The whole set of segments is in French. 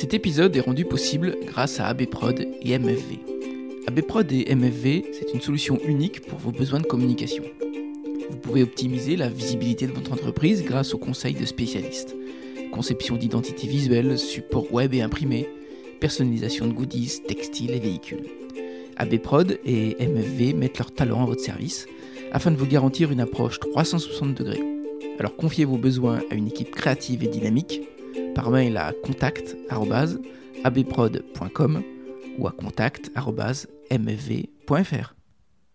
Cet épisode est rendu possible grâce à ABProd et MFV. ABProd et MFV, c'est une solution unique pour vos besoins de communication. Vous pouvez optimiser la visibilité de votre entreprise grâce aux conseils de spécialistes. Conception d'identité visuelle, support web et imprimé, personnalisation de goodies, textiles et véhicules. ABProd et MFV mettent leur talent à votre service afin de vous garantir une approche 360 degrés. Alors confiez vos besoins à une équipe créative et dynamique par mail à contact@abprod.com ou à contact@mfv.fr.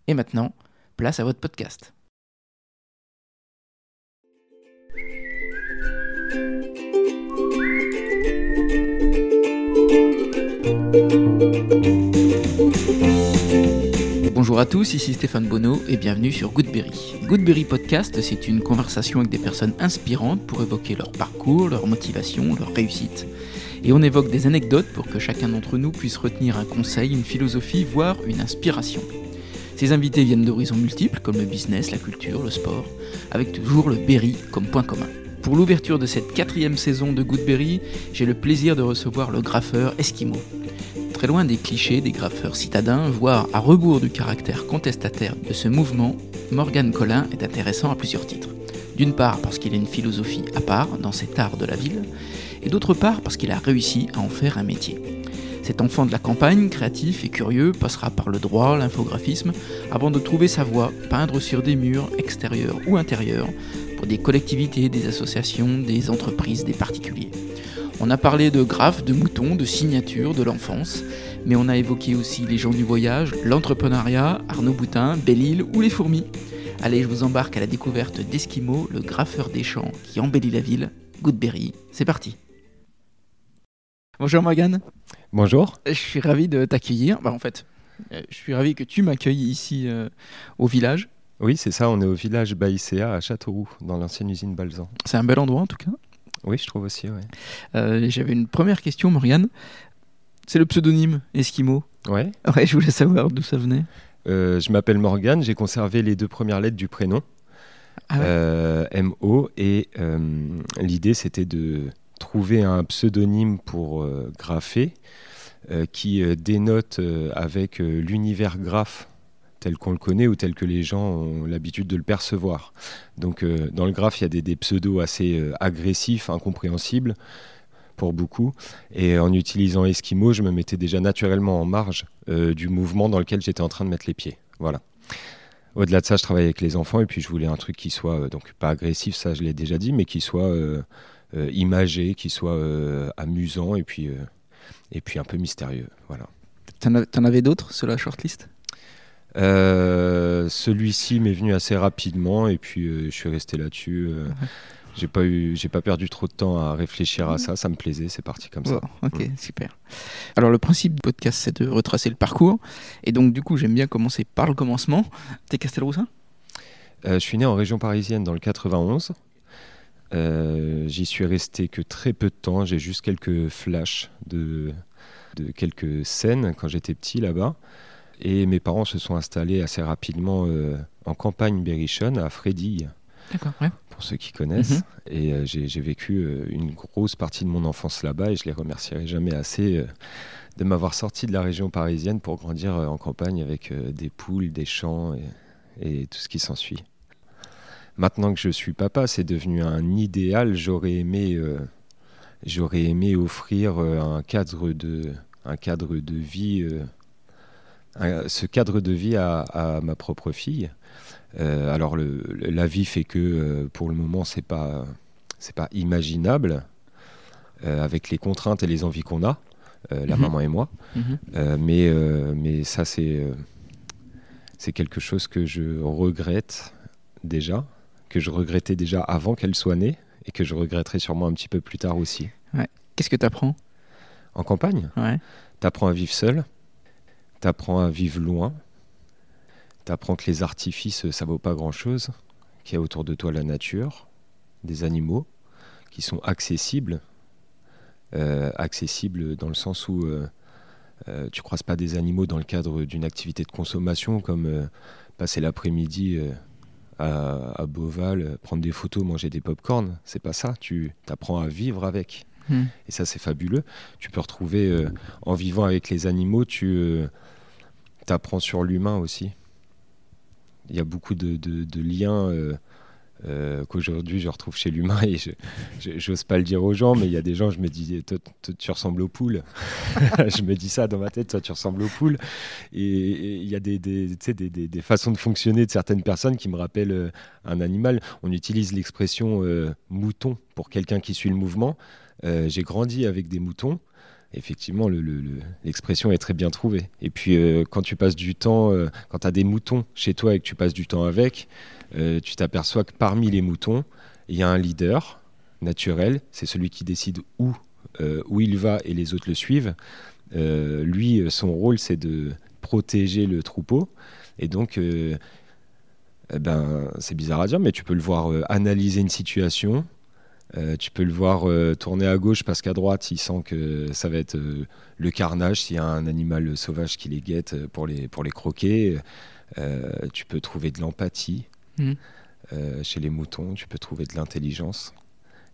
Et maintenant, place à votre podcast. Bonjour à tous, ici Stéphane Bonneau et bienvenue sur Goodberry. Goodberry Podcast, c'est une conversation avec des personnes inspirantes pour évoquer leur parcours, leur motivation, leur réussite. Et on évoque des anecdotes pour que chacun d'entre nous puisse retenir un conseil, une philosophie, voire une inspiration. Ces invités viennent d'horizons multiples comme le business, la culture, le sport, avec toujours le Berry comme point commun. Pour l'ouverture de cette quatrième saison de Goodberry, j'ai le plaisir de recevoir le graffeur Eskimo. Très loin des clichés des graffeurs citadins, voire à rebours du caractère contestataire de ce mouvement, Morgan Collin est intéressant à plusieurs titres. D'une part parce qu'il a une philosophie à part dans cet art de la ville, et d'autre part parce qu'il a réussi à en faire un métier. Cet enfant de la campagne, créatif et curieux, passera par le droit, l'infographisme, avant de trouver sa voie, peindre sur des murs, extérieurs ou intérieurs, pour des collectivités, des associations, des entreprises, des particuliers. On a parlé de graphes, de moutons, de signatures, de l'enfance, mais on a évoqué aussi les gens du voyage, l'entrepreneuriat, Arnaud Boutin, Belle-Île ou les fourmis. Allez, je vous embarque à la découverte d'Eskimo, le graffeur des champs qui embellit la ville. Goodberry, c'est parti. Bonjour Morgane. Bonjour. Je suis ravi de t'accueillir. Bah, en fait, euh, je suis ravi que tu m'accueilles ici euh, au village. Oui, c'est ça, on est au village Baïséa à Châteauroux, dans l'ancienne usine Balzan. C'est un bel endroit en tout cas. Oui, je trouve aussi, oui. Euh, J'avais une première question, Morgane. C'est le pseudonyme Eskimo. Ouais. Ouais, je voulais savoir d'où ça venait. Euh, je m'appelle Morgane, j'ai conservé les deux premières lettres du prénom, Ah ouais. euh, M-O, et euh, l'idée c'était de trouver un pseudonyme pour graffer qui dénote avec l'univers graphe tel qu'on le connaît ou tel que les gens ont l'habitude de le percevoir. Donc euh, dans le graphe, il y a des, pseudos assez euh, agressifs, incompréhensibles pour beaucoup. Et en utilisant Eskimo, je me mettais déjà naturellement en marge euh, du mouvement dans lequel j'étais en train de mettre les pieds. Voilà. Au-delà de ça, je travaille avec les enfants et puis je voulais un truc qui soit, donc pas agressif, ça je l'ai déjà dit, mais qui soit imagé, qui soit amusant et puis, et puis un peu mystérieux. Voilà. T'en av- T'en avais d'autres sur la shortlist? Celui-ci m'est venu assez rapidement et puis euh, je suis resté là-dessus. euh, J'ai pas eu, j'ai pas perdu trop de temps à réfléchir à ça. Ça me plaisait, c'est parti comme ça. Ok, super. Alors le principe du podcast, c'est de retracer le parcours. Et donc du coup, j'aime bien commencer par le commencement. T'es Castelroussin Euh, je suis né en région parisienne dans le 91. Euh, J'y suis resté que très peu de temps. J'ai juste quelques flashs de, de quelques scènes quand j'étais petit là-bas. Et mes parents se sont installés assez rapidement euh, en campagne berrichonne à Frédille, D'accord, ouais. pour ceux qui connaissent. Mhm. Et euh, j'ai vécu euh, une grosse partie de mon enfance là-bas et je les remercierai jamais assez de m'avoir sorti de la région parisienne pour grandir en campagne avec des poules, des champs et, et tout ce qui s'ensuit. Maintenant que je suis papa, c'est devenu un idéal. J'aurais aimé, j'aurais aimé offrir un cadre de, un cadre de vie, un- ce cadre de vie à, à ma propre fille. Euh, alors le, la vie fait que euh, pour le moment c'est pas, c'est pas imaginable euh, avec les contraintes et les envies qu'on a, euh, la Mhm. maman et moi. Mhm. Euh, mais, euh, mais ça, c'est euh, c'est quelque chose que je regrette déjà, que je regrettais déjà avant qu'elle soit née et que je regretterai sûrement un petit peu plus tard aussi. Qu'est-ce que t'apprends? En campagne, Ouais. t'apprends à vivre seul, t'apprends à vivre loin, t'apprends que les artifices, ça vaut pas grand-chose, qu'il y a autour de toi la nature, des animaux qui sont accessibles, euh, accessibles dans le sens où euh, euh, tu croises pas des animaux dans le cadre d'une activité de consommation comme euh, passer l'après-midi euh, à, à Beauval, prendre des photos, manger des pop-corn. C'est pas ça. Tu apprends à vivre avec. Hmm. Et ça, c'est fabuleux. Tu peux retrouver, en vivant avec les animaux, tu apprends sur l'humain aussi. Il y a beaucoup de, liens euh, euh, qu'aujourd'hui je retrouve chez l'humain et j'ose pas le dire aux gens, mais il y a des gens, je me dis, toi, tu ressembles aux poules. je me dis ça dans ma tête, toi, tu ressembles aux poules. Et il y a des, tu façons de fonctionner de certaines personnes qui me rappellent euh, un animal. On utilise l'expression mouton pour quelqu'un qui suit le mouvement. J'ai grandi avec des moutons. Effectivement, le- le- le- l'expression est très bien trouvée. Et puis, euh, quand tu passes du temps, euh, quand tu as des moutons chez toi et que tu passes du temps avec, euh, tu t'aperçois que parmi les moutons, il y a un leader naturel. C'est celui qui décide où, où il va et les autres le suivent. Lui, son rôle, c'est de protéger le troupeau. Et donc, eh ben, c'est bizarre à dire, mais tu peux le voir analyser une situation. Euh, tu peux le voir euh, tourner à gauche parce qu'à droite, il sent que ça va être euh, le carnage s'il y a un animal sauvage qui les guette pour les, pour les croquer. Tu peux trouver de l'empathie euh, chez les moutons, tu peux trouver de l'intelligence.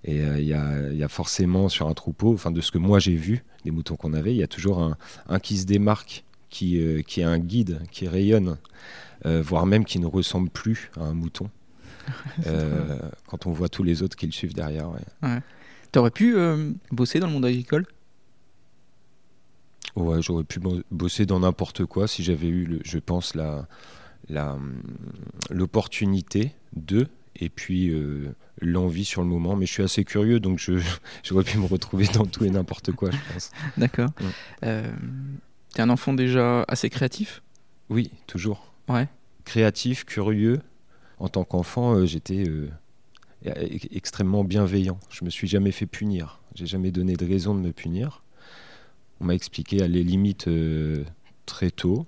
Et il y, a, y a forcément sur un troupeau, enfin de ce que moi j'ai vu, des moutons qu'on avait, il y a toujours un, un qui se démarque, qui, qui est un guide, qui rayonne, voire même qui ne ressemble plus à un mouton. Euh, quand on voit tous les autres qui le suivent derrière. ouais. T'aurais pu euh, bosser dans le monde agricole? Ouais, j'aurais pu bo- bosser dans n'importe quoi si j'avais eu, le- je pense, la, la, l'opportunité de, et puis euh, l'envie sur le moment. Mais je suis assez curieux, donc je, j'aurais pu me retrouver dans tout et n'importe quoi, je pense. D'accord. Ouais. Euh, T'es un enfant déjà assez créatif? Oui, toujours. Ouais. Créatif, curieux. En tant qu'enfant, euh, j'étais euh, e- extrêmement bienveillant. Je me suis jamais fait punir. J'ai jamais donné de raison de me punir. On m'a expliqué à les limites euh, très tôt.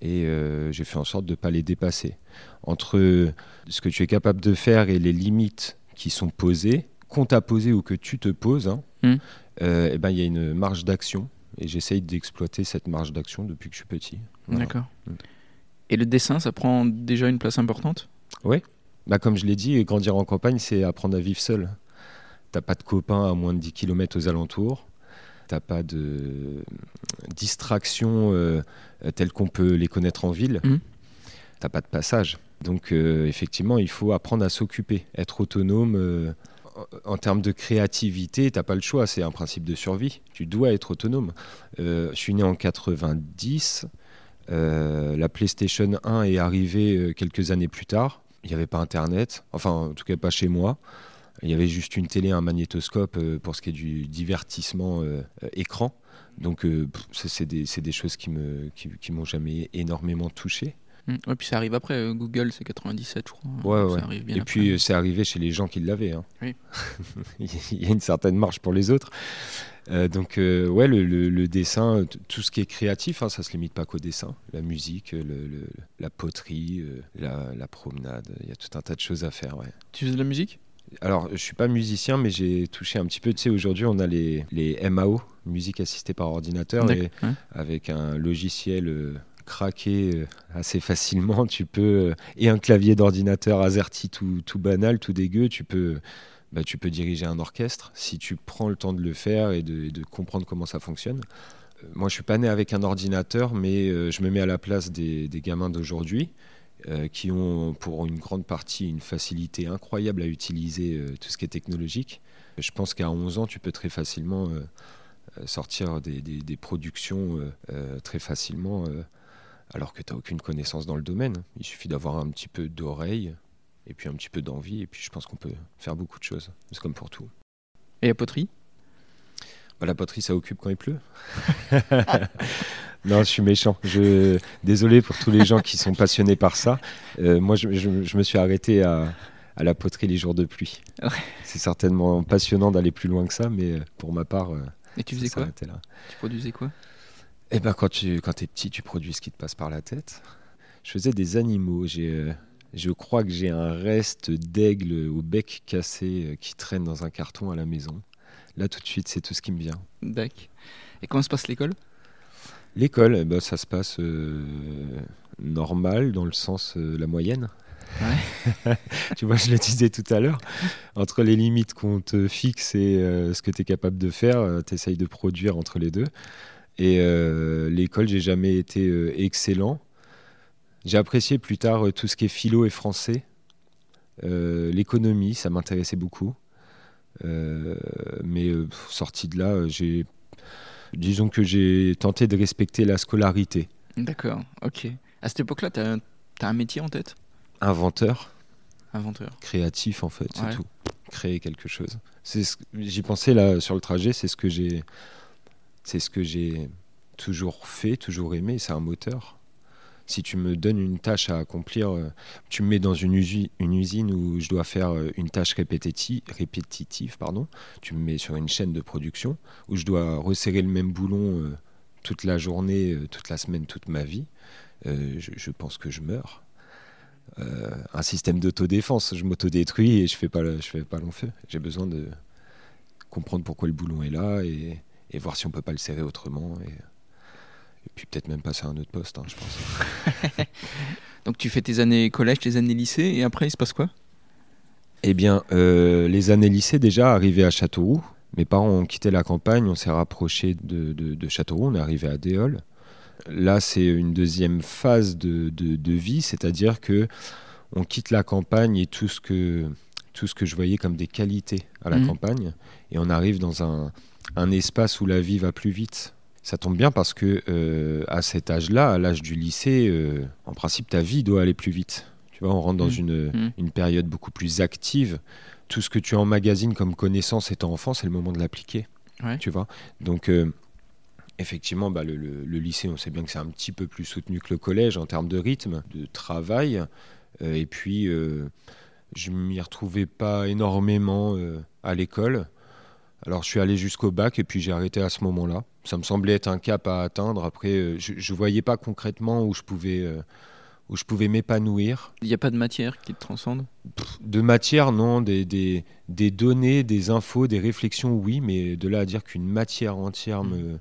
Et euh, j'ai fait en sorte de ne pas les dépasser. Entre ce que tu es capable de faire et les limites qui sont posées, qu'on t'a posées ou que tu te poses, hein, Mm. euh, eh ben, il y a une marge d'action. Et j'essaye d'exploiter cette marge d'action depuis que je suis petit. Voilà. D'accord. Mm. Et le dessin, ça prend déjà une place importante? Bah, comme je l'ai dit, grandir en campagne, c'est apprendre à vivre seul. T'as pas de copains à moins de 10 km aux alentours. T'as pas de distractions euh, telles qu'on peut les connaître en ville. Mhm. T'as pas de passage. Donc euh, effectivement, il faut apprendre à s'occuper, être autonome. euh, en- en termes de créativité, t'as pas le choix, c'est un principe de survie. Tu dois être autonome. Euh, je suis né en 90. Euh, la PlayStation 1 est arrivée euh, quelques années plus tard. Il n'y avait pas Internet, enfin en tout cas pas chez moi. Il y avait juste une télé, un magnétoscope euh, pour ce qui est du divertissement écran. Donc c'est des, choses qui me qui, qui m'ont jamais énormément touché. Mm. Ouais, puis ça arrive après. euh, Google, c'est 97, je crois. Ouais, Ça arrive bien Et après. puis c'est arrivé chez les gens qui l'avaient. hein. Oui. Il y a une certaine marge pour les autres. Euh, donc euh, ouais, le, le- le dessin, tout ce qui est créatif, hein, ça se limite pas qu'au dessin. La musique, le- la poterie, euh, la, la promenade, il y a tout un tas de choses à faire. Ouais. Tu fais de la musique? Alors, je suis pas musicien, mais j'ai touché un petit peu. Tu sais, aujourd'hui, on a les, les MAO, musique assistée par ordinateur, et D'accord. Ouais. avec un logiciel euh, craqué euh, assez facilement, tu peux et un clavier d'ordinateur AZERTY tout, tout banal, tout dégueu, tu peux bah, tu peux diriger un orchestre si tu prends le temps de le faire et de, comprendre comment ça fonctionne. Euh, Moi, je suis pas né avec un ordinateur, mais euh, je me mets à la place des, gamins d'aujourd'hui euh, qui ont pour une grande partie une facilité incroyable à utiliser tout ce qui est technologique. Je pense qu'à 11 ans, tu peux très facilement sortir des, des- productions très facilement, alors que tu n'as aucune connaissance dans le domaine. Il suffit d'avoir un petit peu d'oreille et puis un petit peu d'envie, et puis je pense qu'on peut faire beaucoup de choses. C'est comme pour tout. Et la poterie? Bah, la poterie, ça occupe quand il pleut. non, je suis méchant. Je... Désolé pour tous les gens qui sont passionnés par ça. Euh, moi, je, je- je me suis arrêté à, à la poterie les jours de pluie. Ouais. C'est certainement passionnant d'aller plus loin que ça, mais euh, pour ma part, euh, Et tu faisais quoi? là. Tu produisais quoi? Eh ben, quand tu quand es petit, tu produis ce qui te passe par la tête. Je faisais des animaux. J'ai, euh, je crois que j'ai un reste d'aigle au bec cassé euh, qui traîne dans un carton à la maison. Là, tout de suite, c'est tout ce qui me vient. Dac. Et comment se passe l'école? L'école, eh ben, ça se passe euh, normal dans le sens euh, la moyenne. tu vois, je le disais tout à l'heure, entre les limites qu'on te fixe et ce que tu es capable de faire, tu essayes de produire entre les deux. Et l'école, j'ai jamais été excellent. J'ai apprécié plus tard tout ce qui est philo et français. L'économie, ça m'intéressait beaucoup. mais sorti de là, j'ai disons que j'ai tenté de respecter la scolarité. D'accord, ok. À cette époque-là, tu as, un métier en tête? Inventeur. Inventeur. Créatif, en fait, c'est tout. Créer quelque chose. J'y pensais là sur le trajet, c'est ce que j'ai. C'est ce que j'ai toujours fait, toujours aimé, c'est un moteur si tu me donnes une tâche à accomplir, euh, tu me mets dans une, usine où je dois faire euh, une tâche répétitive, pardon, tu me mets sur une chaîne de production où je dois resserrer le même boulon euh, toute la journée, toute la semaine, toute ma vie, je, pense que je meurs. un système d'autodéfense, je m'autodétruis et je fais pas, fais pas long feu. J'ai besoin de comprendre pourquoi le boulon est là et, voir si on peut pas le serrer autrement. Et puis peut-être même passer à un autre poste, hein, je pense. Donc tu fais tes années collège, tes années lycée, et après il se passe quoi? Eh bien, euh, les années lycée, déjà, arrivé à Châteauroux, mes parents ont quitté la campagne, on s'est rapproché de, de, Châteauroux, on est arrivé à Déol. Là, c'est une deuxième phase de, de vie, c'est-à-dire que on quitte la campagne et tout ce que tout ce que je voyais comme des qualités à la mmh. campagne, et on arrive dans un, un espace où la vie va plus vite, ça tombe bien parce que euh, à cet âge-là, à l'âge du lycée, euh, en principe, ta vie doit aller plus vite. Tu vois, on rentre dans mmh. Une, mmh. une, période beaucoup plus active. Tout ce que tu emmagasines comme connaissance étant enfant, c'est le moment de l'appliquer. Tu vois. Donc, euh, effectivement, bah, le, lycée, on sait bien que c'est un petit peu plus soutenu que le collège en termes de rythme, de travail. et puis, je m'y retrouvais pas énormément à l'école. Alors je suis allé jusqu'au bac et puis j'ai arrêté à ce moment-là. Ça me semblait être un cap à atteindre. Après, euh, je ne voyais pas concrètement où je pouvais, euh, où je pouvais m'épanouir. Il n'y a pas de matière qui te transcende? De matière, non. Des, des, des, données, des infos, des réflexions, oui. Mais de là à dire qu'une matière entière me,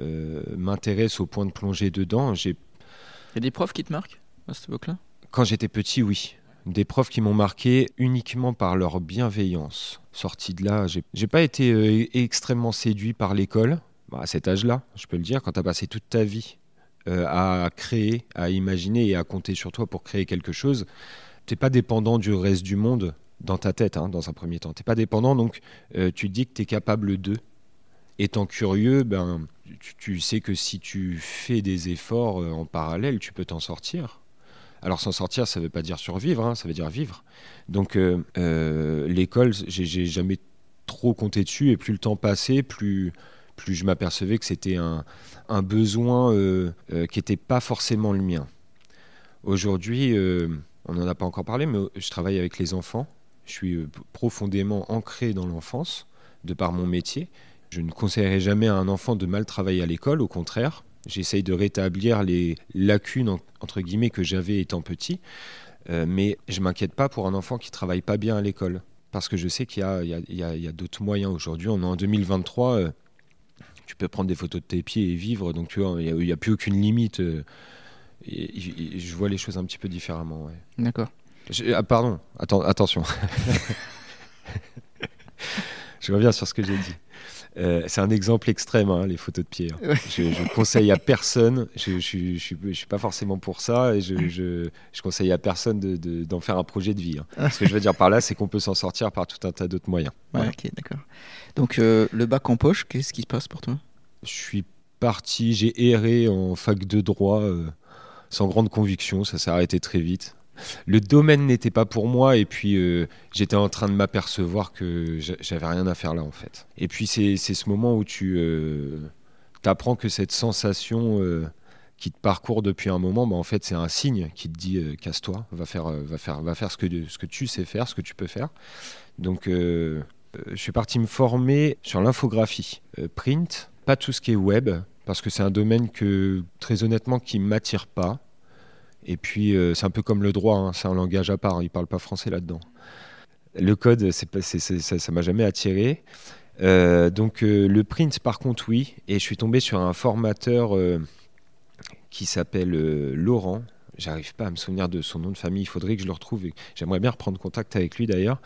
euh, m'intéresse au point de plonger dedans, j'ai... Il y a des profs qui te marquent à cette époque-là? Quand j'étais petit, oui des profs qui m'ont marqué uniquement par leur bienveillance. Sorti de là, j'ai pas été euh, extrêmement séduit par l'école. Bah, à cet âge-là, je peux le dire, quand tu as passé toute ta vie euh, à créer, à imaginer et à compter sur toi pour créer quelque chose, t'es pas dépendant du reste du monde dans ta tête, hein, dans un premier temps. T'es pas dépendant, donc euh, tu dis que tu es capable de. Étant curieux, ben, tu, sais que si tu fais des efforts en parallèle, tu peux t'en sortir. Alors s'en sortir, ça ne veut pas dire survivre, hein, ça veut dire vivre. Donc euh, euh, l'école, j'ai jamais trop compté dessus et plus le temps passait, plus, plus je m'apercevais que c'était un, besoin euh, qui n'était pas forcément le mien. Aujourd'hui, on n'en a pas encore parlé, mais je travaille avec les enfants. Je suis profondément ancré dans l'enfance, de par mon métier. Je ne conseillerais jamais à un enfant de mal travailler à l'école, au contraire. J'essaye de rétablir les lacunes entre guillemets que j'avais étant petit, euh, mais je m'inquiète pas pour un enfant qui travaille pas bien à l'école, parce que je sais qu'il y a, d'autres moyens aujourd'hui. On est en 2023, euh, tu peux prendre des photos de tes pieds et vivre, donc tu vois, il n'y a, plus aucune limite. Euh, et, je vois les choses un petit peu différemment. D'accord. Ah, pardon, attention. je reviens sur ce que j'ai dit. Euh, c'est un exemple extrême, hein, les photos de pied. Hein. Je, conseille à personne, je ne suis, suis, pas forcément pour ça, et je, je conseille à personne d'en de, faire un projet de vie. Hein. Ce que je veux dire par là, c'est qu'on peut s'en sortir par tout un tas d'autres moyens. ok, d'accord. Donc, euh, le bac en poche, qu'est-ce qui se passe pour toi? Je suis parti, j'ai erré en fac de droit euh, sans grande conviction, ça s'est arrêté très vite le domaine n'était pas pour moi et puis euh, j'étais en train de m'apercevoir que j'avais rien à faire là en fait. Et puis c'est ce moment où tu euh, apprends que cette sensation euh, qui te parcourt depuis un moment, bah, en fait c'est un signe qui te dit casse-toi, va faire, va faire, va faire ce, que, ce que tu sais faire, ce que tu peux faire. Donc je suis parti me former sur l'infographie, print, pas tout ce qui est web, parce que c'est un domaine que très honnêtement qui m'attire pas. Et puis, euh, c'est un peu comme le droit, hein, c'est un langage à part, hein, il ne parle pas français là-dedans. Le code, ça ne m'a jamais attiré. Euh, donc, euh, le print, par contre, oui. Et je suis tombé sur un formateur qui s'appelle Laurent. j'arrive pas à me souvenir de son nom de famille. Il faudrait que je le retrouve. J'aimerais bien reprendre contact avec lui d'ailleurs.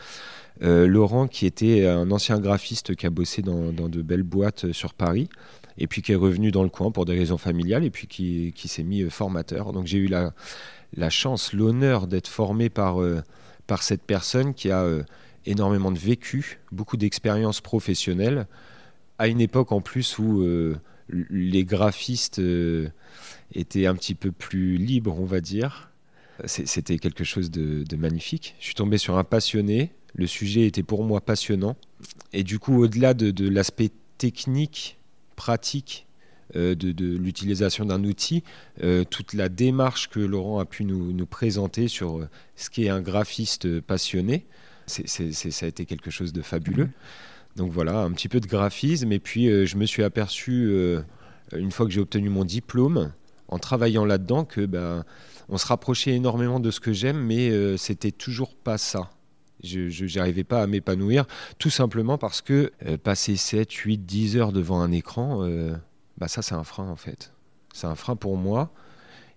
Laurent, qui était un ancien graphiste qui a bossé dans, de belles boîtes sur Paris, et puis qui est revenu dans le coin pour des raisons familiales, et puis qui, s'est mis euh, formateur. Donc j'ai eu la, chance, l'honneur d'être formé par, par cette personne qui a énormément de vécu, beaucoup d'expérience professionnelle, à une époque en plus où les graphistes étaient un petit peu plus libres, on va dire. C'était quelque chose de magnifique. Je suis tombé sur un passionné, le sujet était pour moi passionnant. Et du coup, au-delà de, l'aspect technique, pratique euh, de, l'utilisation d'un outil, euh, toute la démarche que Laurent a pu nous, présenter sur euh, ce qu'est un graphiste passionné, ça a été quelque chose de fabuleux. Donc voilà, un petit peu de graphisme. Et puis, je me suis aperçu, une fois que j'ai obtenu mon diplôme, en travaillant là-dedans, que ben, on se rapprochait énormément de ce que j'aime, mais c'était toujours pas ça. Je n'arrivais pas à m'épanouir, tout simplement parce que euh, passer 7, 8, 10 heures devant un écran, euh, bah ça c'est un frein en fait. C'est un frein pour moi.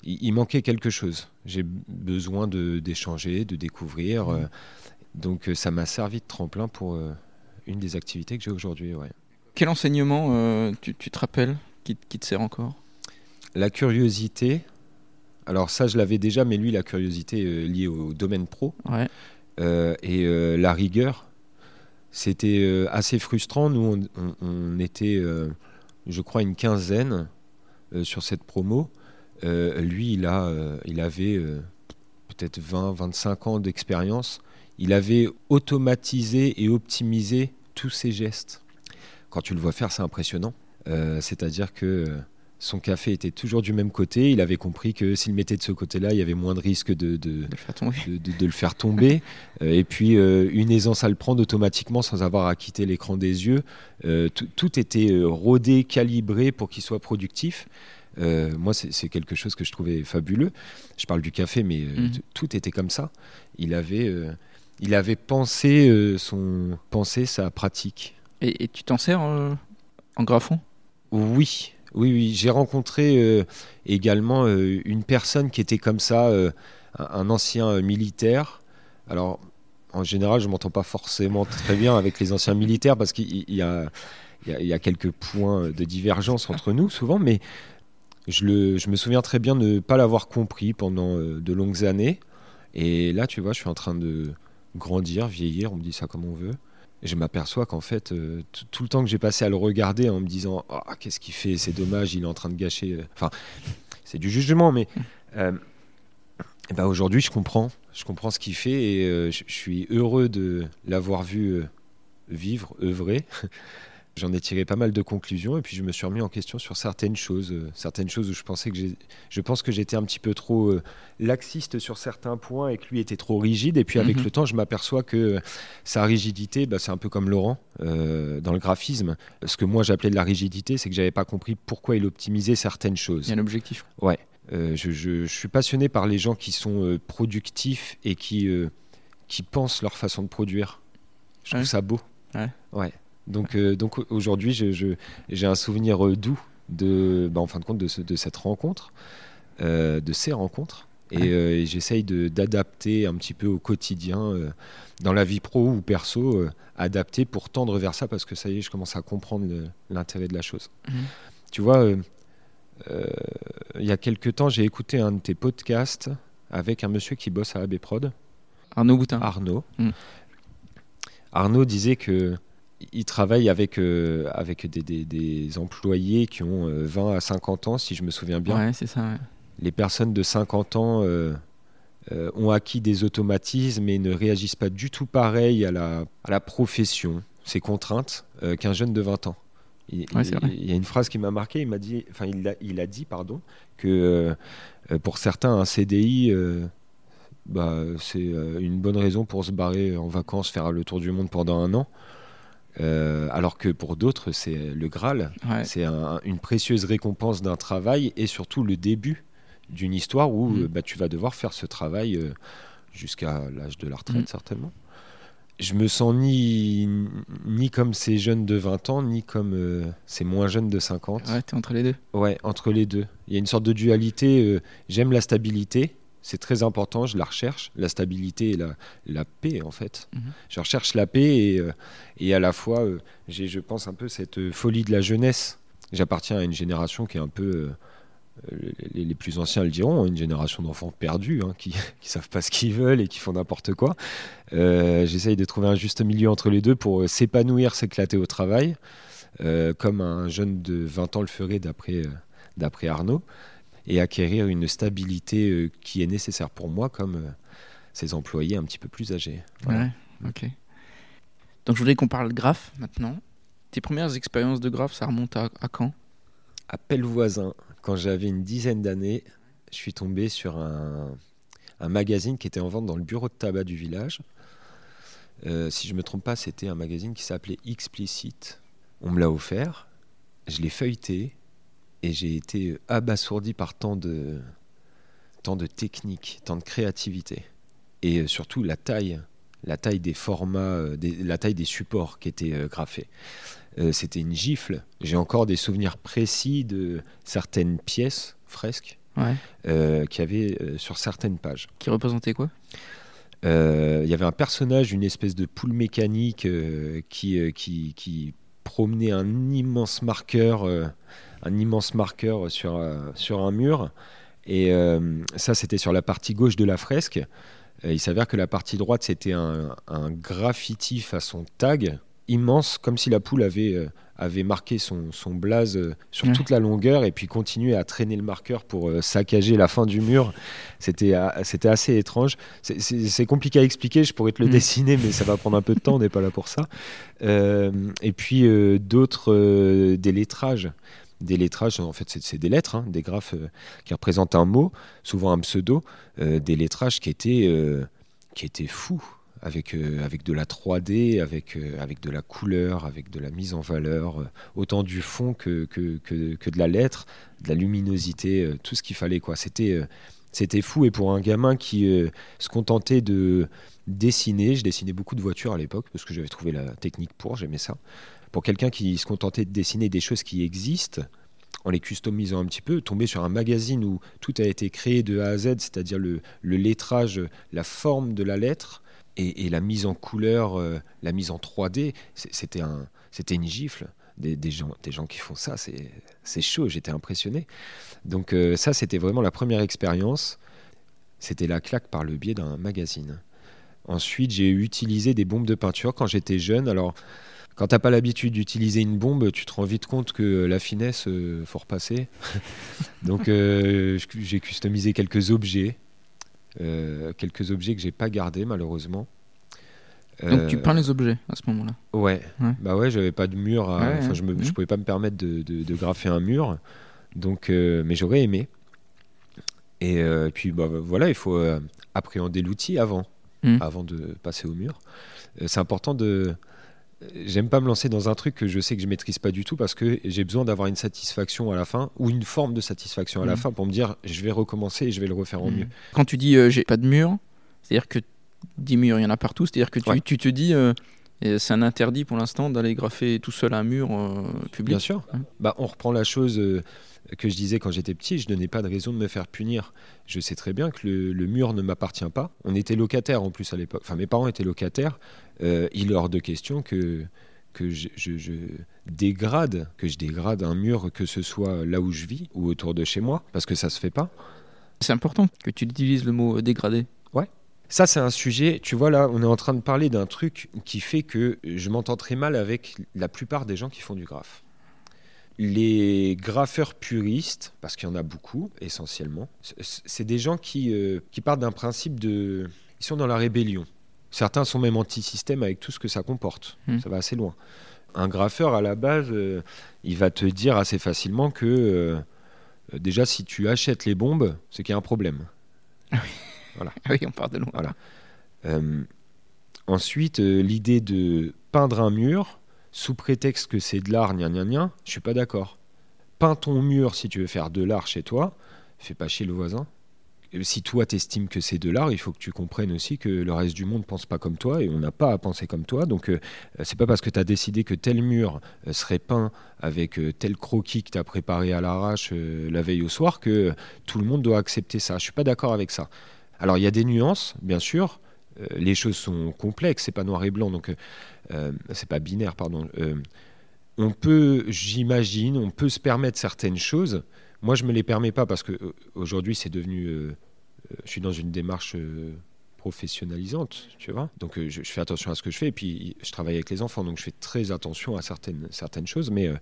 Il, manquait quelque chose. J'ai besoin d'échanger, de, découvrir. Mmh. Euh, donc ça m'a servi de tremplin pour une des activités que j'ai aujourd'hui. Ouais. Quel enseignement tu, te rappelles qui, qui te sert encore? La curiosité. Alors ça, je l'avais déjà, mais lui, la curiosité liée au domaine pro. Ouais. Euh, et euh, la rigueur. C'était euh, assez frustrant. Nous, on, était, je crois, une quinzaine sur cette promo. lui, il, a, il avait peut-être 20, 25 ans d'expérience. Il avait automatisé et optimisé tous ses gestes. Quand tu le vois faire, c'est impressionnant. C'est-à-dire que son café était toujours du même côté. Il avait compris que s'il mettait de ce côté-là, il y avait moins de risque de, de, le, faire tomber. Euh, et puis, euh, une aisance à le prendre automatiquement sans avoir à quitter l'écran des yeux. Euh, tout, était rodé, calibré pour qu'il soit productif. moi, c'est quelque chose que je trouvais fabuleux. Je parle du café, mais mhm. tout était comme ça. Il avait, il avait pensé, son, pensé sa pratique. Et, tu t'en sers en graphon? Oui, oui, oui, j'ai rencontré euh, également euh, une personne qui était comme ça, euh, un, ancien militaire. Alors, en général, je m'entends pas forcément très bien avec les anciens militaires parce qu'il y, a, quelques points de divergence entre nous souvent, mais je, me souviens très bien de ne pas l'avoir compris pendant de longues années. Et là, tu vois, je suis en train de grandir, vieillir, on me dit ça comme on veut. Et je m'aperçois qu'en fait, euh, tout le temps que j'ai passé à le regarder en me disant ah, qu'est-ce qu'il fait, c'est dommage, il est en train de gâcher. Euh, enfin, c'est du jugement, mais euh, ben aujourd'hui, je comprends. Je comprends ce qu'il fait et je suis heureux de l'avoir vu vivre, œuvrer. J'en ai tiré pas mal de conclusions et puis je me suis remis en question sur certaines choses, euh, certaines choses où je pensais que je pense que j'étais un petit peu trop euh, laxiste sur certains points et que lui était trop rigide. Et puis avec mhm. le temps, je m'aperçois que sa rigidité, bah, c'est un peu comme Laurent euh, dans le graphisme. Ce que moi j'appelais de la rigidité, c'est que j'avais pas compris pourquoi il optimisait certaines choses. Il y a un objectif. Ouais. Je, je, suis passionné par les gens qui sont productifs et qui, qui pensent leur façon de produire. Je trouve ça beau. Ouais. ouais. Donc, euh, donc aujourd'hui, j'ai un souvenir euh, doux de, bah, en fin de compte, de, de cette rencontre, euh, de ces rencontres. Et, j'essaye d'adapter un petit peu au quotidien, dans la vie pro ou perso, adapter pour tendre vers ça, parce que ça y est, je commence à comprendre l'intérêt de la chose. Mhm. Tu vois, il y a quelques temps, j'ai écouté un de tes podcasts avec un monsieur qui bosse à AB Prod. Arnaud Boutin. Arnaud. Mhm. Arnaud disait que il travaille avec, euh, avec des, employés qui ont 20 euh, à 50 ans, si je me souviens bien. Ouais, c'est ça. Les personnes de 50 ans euh, ont acquis des automatismes et ne réagissent pas du tout pareil à la, à la profession, ces contraintes, qu'un jeune de 20 ans. Il, y a une phrase qui m'a marqué. Il m'a dit, enfin, il a, il a dit, pardon, que pour certains, un CDI, bah, c'est une bonne raison pour se barrer en vacances, faire le tour du monde pendant un an. Euh, alors que pour d'autres, c'est le Graal. C'est une précieuse récompense d'un travail et surtout le début d'une histoire où mm. bah, tu vas devoir faire ce travail euh, jusqu'à l'âge de la retraite, mm. certainement. Je me sens ni, ni comme ces jeunes de 20 ans, ni comme euh, ces moins jeunes de 50. Ouais, t'es entre les deux. Ouais, entre les deux. Il y a une sorte de dualité. J'aime la stabilité, c'est très important, je la recherche, la stabilité et la, la paix en fait. Mhm. Je recherche la paix et, euh, et à la fois, euh, j'ai, je pense, un peu cette euh, folie de la jeunesse. J'appartiens à une génération qui est un peu, euh, les, les plus anciens le diront, hein, une génération d'enfants perdus, hein, qui ne savent pas ce qu'ils veulent et qui font n'importe quoi. J'essaye de trouver un juste milieu entre les deux pour s'épanouir, s'éclater au travail, comme un jeune de 20 ans le ferait d'après, d'après Arnaud et acquérir une stabilité euh, qui est nécessaire pour moi comme euh, ces employés un petit peu plus âgés. Voilà. Ouais, ok. Donc je voudrais qu'on parle graphe maintenant. Tes premières expériences de graphe, ça remonte à, à quand? À Pellevoisin, quand j'avais une dizaine d'années, je suis tombé sur un, un magazine qui était en vente dans le bureau de tabac du village. Euh, si je ne me trompe pas, c'était un magazine qui s'appelait Explicit. On me l'a offert, je l'ai feuilleté et j'ai été abasourdi par tant de, tant de technique, tant de créativité. Et euh, surtout la taille, la taille des formats, euh, des- la taille des supports qui étaient euh, graphés. Euh, C'était une gifle. J'ai encore des souvenirs précis de certaines pièces, fresques, Ouais. euh, qu'il y avait euh, sur certaines pages. Qui représentait quoi? Euh, Il y avait un personnage, une espèce de poule mécanique euh, qui, euh, qui, qui promenait un immense marqueur, euh, un immense marqueur sur, euh, sur un mur. Et euh, ça, c'était sur la partie gauche de la fresque. Il s'avère que la partie droite, c'était un, un graffiti façon tag immense, comme si la poule avait, euh, avait marqué son, son blaze sur Ouais. toute la longueur et puis continuait à traîner le marqueur pour saccager la fin du mur. C'était assez étrange. C'est- compliqué à expliquer, je pourrais te le Mm. dessiner, mais ça va prendre un peu de temps, on n'est pas là pour ça. Euh, et puis euh, d'autres, euh, des lettrages. Des lettrages, en fait, c'est des lettres, hein, des graphes euh, qui représentent un mot, souvent un pseudo, euh, des lettrages qui étaient, euh, qui étaient fous, avec, avec de la 3D, avec, avec de la couleur, avec de la mise en valeur, autant du fond que, que, que, que de la lettre, de la luminosité, tout ce qu'il fallait. quoi. C'était c'était fou, et pour un gamin qui se contentait de dessiner, je dessinais beaucoup de voitures à l'époque, parce que j'avais trouvé la technique pour, j'aimais ça. Pour quelqu'un qui se contentait de dessiner des choses qui existent, en les customisant un petit peu, tomber sur un magazine où tout a été créé de A à Z, c'est-à-dire le, le lettrage, la forme de la lettre et, la mise en couleur, euh, la mise en 3D, c'est- c'était un, une gifle. Des, des gens, des gens qui font ça, c'est c'est chaud, j'étais impressionné. Donc euh, ça, c'était vraiment la première expérience. C'était la claque par le biais d'un magazine. Ensuite, j'ai utilisé des bombes de peinture quand j'étais jeune. Alors, quand t'as pas l'habitude d'utiliser une bombe, tu te rends vite compte que la finesse, euh, faut repasser. Donc, euh, j'ai customisé quelques objets, euh, quelques objets que j'ai pas gardés malheureusement. Donc tu Euh, peins les objets à ce moment-là. Ouais. Ouais. Bah ouais, j'avais pas de mur. à- Ouais, enfin, je, me, je Mhm. pouvais pas me permettre de, de- de graffer un mur. Donc, euh, mais j'aurais aimé. Et euh, puis bah, voilà, il faut euh, appréhender l'outil avant, Mhm. avant de passer au mur. Euh, c'est important de. J'aime pas me lancer dans un truc que je sais que je maîtrise pas du tout parce que j'ai besoin d'avoir une satisfaction à la fin ou une forme de satisfaction à la Mhm. fin pour me dire je vais recommencer et je vais le refaire en Mhm. mieux. Quand tu dis euh, j'ai pas de mur, c'est-à-dire que des murs, il y en a partout, c'est-à-dire que tu, Ouais. tu te dis euh, euh, c'est un interdit pour l'instant d'aller graffer tout seul un mur euh, public. Bien sûr. Ouais. Bah, on reprend la chose euh, que je disais quand j'étais petit, je n'ai pas de raison de me faire punir. Je sais très bien que le, le mur ne m'appartient pas. On était locataires en plus à l'époque. Enfin, mes parents étaient locataires. Euh, il est hors de question que, que je, je- je dégrade, que je dégrade un mur, que ce soit là où je vis ou autour de chez moi, parce que ça se fait pas. C'est important que tu utilises le mot dégradé. Ça, c'est un sujet, tu vois, là, on est en train de parler d'un truc qui fait que je m'entends très mal avec la plupart des gens qui font du graphe. Les graffeurs puristes, parce qu'il y en a beaucoup, essentiellement, c'est des gens qui, euh, qui partent d'un principe de... Ils sont dans la rébellion. Certains sont même anti-système avec tout ce que ça comporte. Hmm. Ça va assez loin. Un graffeur, à la base, euh, il va te dire assez facilement que, euh, euh, déjà, si tu achètes les bombes, c'est qu'il y a un problème. Ah oui, on part de loin. Voilà. Euh, ensuite, euh, l'idée de peindre un mur sous prétexte que c'est de l'art, gna gna gna, je suis pas d'accord. Peins ton mur si tu veux faire de l'art chez toi, fais pas chier le voisin si toi t'estimes que c'est de l'art, il faut que tu comprennes aussi que le reste du monde pense pas comme toi et on n'a pas à penser comme toi. Donc euh, c'est pas parce que tu as décidé que tel mur euh, serait peint avec euh, tel croquis que tu as préparé à l'arrache la veille au soir que tout le monde doit accepter ça. Je suis pas d'accord avec ça. Alors il y a des nuances, bien sûr. les choses sont complexes, c'est pas noir et blanc, donc c'est pas binaire, pardon. on peut, j'imagine, on peut se permettre certaines choses. Moi, je me les permets pas parce que aujourd'hui, c'est devenu je suis dans une démarche euh, professionnalisante, tu vois. Donc euh, je, fais attention à ce que je fais et puis je travaille avec les enfants, donc je fais très attention à certaines, certaines choses. Mais euh,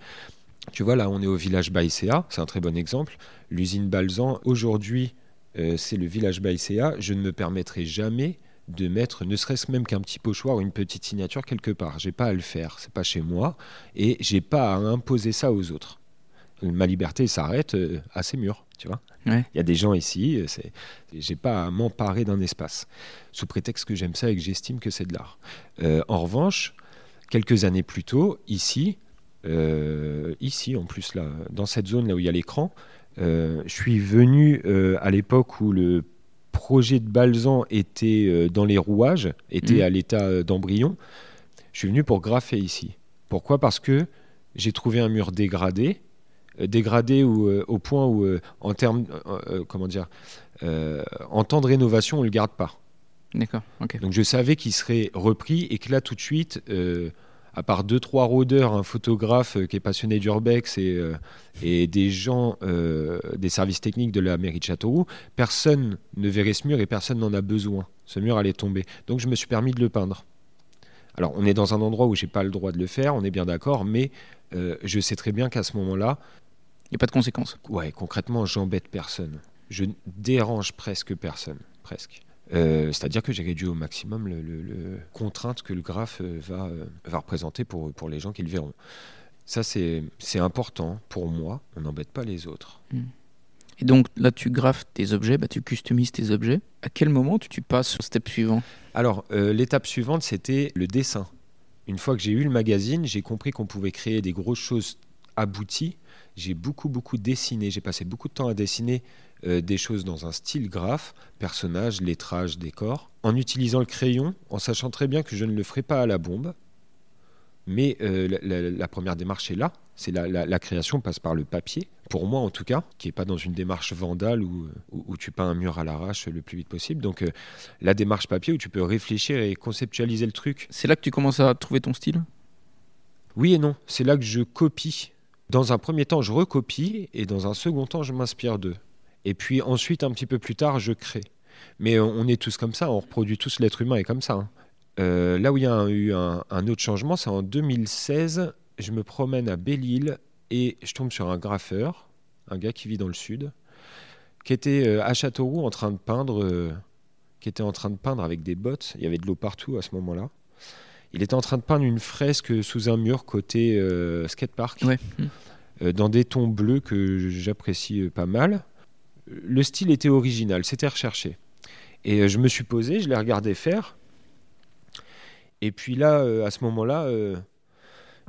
tu vois, là, on est au village Baïséa, c'est un très bon exemple. L'usine Balzan, aujourd'hui, c'est le village Baïséa. Je ne me permettrai jamais de mettre ne serait-ce même qu'un petit pochoir ou une petite signature quelque part. J'ai pas à le faire, c'est pas chez moi et j'ai pas à imposer ça aux autres. Ma liberté s'arrête à ces murs, tu vois. Il y a des gens ici, euh, c'est, j'ai pas à m'emparer d'un espace, sous prétexte que j'aime ça et que j'estime que c'est de l'art. Euh, en revanche, quelques années plus tôt, ici, euh, ici en plus là, dans cette zone là où il y a l'écran, je suis venu à l'époque où le projet de Balzan était dans les rouages, était mmh. à l'état d'embryon. Je suis venu pour graffer ici. Pourquoi? Parce que j'ai trouvé un mur dégradé euh, dégradé ou, euh, au point où, euh, en termes, comment dire, en temps de rénovation, on le garde pas. D'accord. Donc je savais qu'il serait repris et que là tout de suite, à part deux trois rôdeurs, un photographe qui est passionné d'urbex et, et des gens des services techniques de la mairie de Châteauroux, personne ne verrait ce mur et personne n'en a besoin. Ce mur allait tomber. Donc je me suis permis de le peindre. Alors on est dans un endroit où j'ai pas le droit de le faire, on est bien d'accord, mais je sais très bien qu'à ce moment-là, n'y a pas de conséquences. Ouais, concrètement, j'embête personne. Je dérange presque personne, presque. Euh, c'est-à-dire que j'ai réduit au maximum le, contrainte que le graphe euh, va, euh, va représenter pour, pour les gens qui le verront. Ça, c'est important pour moi. On n'embête pas les autres. Hmm. Et donc là, tu graphes tes objets, bah, tu customises tes objets. À quel moment tu, tu passes au step suivant? Alors, l'étape suivante, c'était le dessin. Une fois que j'ai eu le magazine, j'ai compris qu'on pouvait créer des grosses choses abouties j'ai beaucoup, beaucoup dessiné. J'ai passé beaucoup de temps à dessiner euh, des choses dans un style graphe, personnages, lettrage, décor, en utilisant le crayon, en sachant très bien que je ne le ferai pas à la bombe. Mais euh, la, première démarche est là. C'est la, création passe par le papier, pour moi en tout cas, qui n'est pas dans une démarche vandale où, où, tu peins un mur à l'arrache le plus vite possible. Donc euh, la démarche papier où tu peux réfléchir et conceptualiser le truc. C'est là que tu commences à trouver ton style? Oui et non. C'est là que je copie dans un premier temps, je recopie et dans un second temps, je m'inspire d'eux. Et puis ensuite, un petit peu plus tard, je crée. Mais on est tous comme ça, on reproduit tous l'être humain est comme ça. Hein. Euh, là où il y a eu un, autre changement, c'est en 2016, je me promène à Belle-Île et je tombe sur un graffeur, un gars qui vit dans le sud, qui était euh, à Châteauroux en train de peindre, euh, qui était en train de peindre avec des bottes. Il y avait de l'eau partout à ce moment-là. Il était en train de peindre une fresque sous un mur côté skatepark. Ouais. Euh, dans des tons bleus que j'apprécie pas mal. Le style était original, c'était recherché. Et euh, je me suis posé, je l'ai regardé faire. Et puis là, à ce moment-là,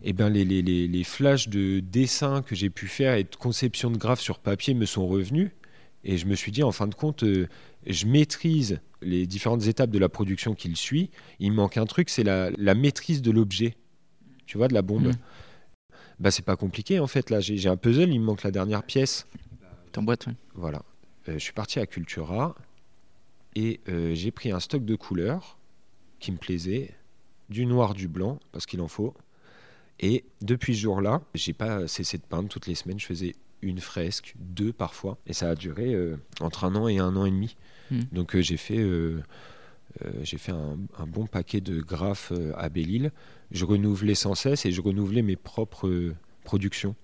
eh ben les, les, les, flashs de dessin que j'ai pu faire et de conception de graphes sur papier me sont revenus. Et je me suis dit, en fin de compte, je maîtrise les différentes étapes de la production qu'il suit. Il me manque un truc, c'est la, la, maîtrise de l'objet. Tu vois, de la bombe. Mmh bah c'est pas compliqué en fait. Là, j'ai un puzzle, il me manque la dernière pièce. T'emboîtes, oui. Voilà. Euh, je suis parti à Cultura et euh, j'ai pris un stock de couleurs qui me plaisait, du noir, du blanc, parce qu'il en faut. Et depuis ce jour-là, j'ai pas cessé de peindre toutes les semaines. Je faisais une fresque, deux parfois, et ça a duré euh, entre un an et un an et demi. Hmm. Donc j'ai fait euh, j'ai fait un, bon paquet de graphes à Belle-Île. Je renouvelais sans cesse et je renouvelais mes propres productions.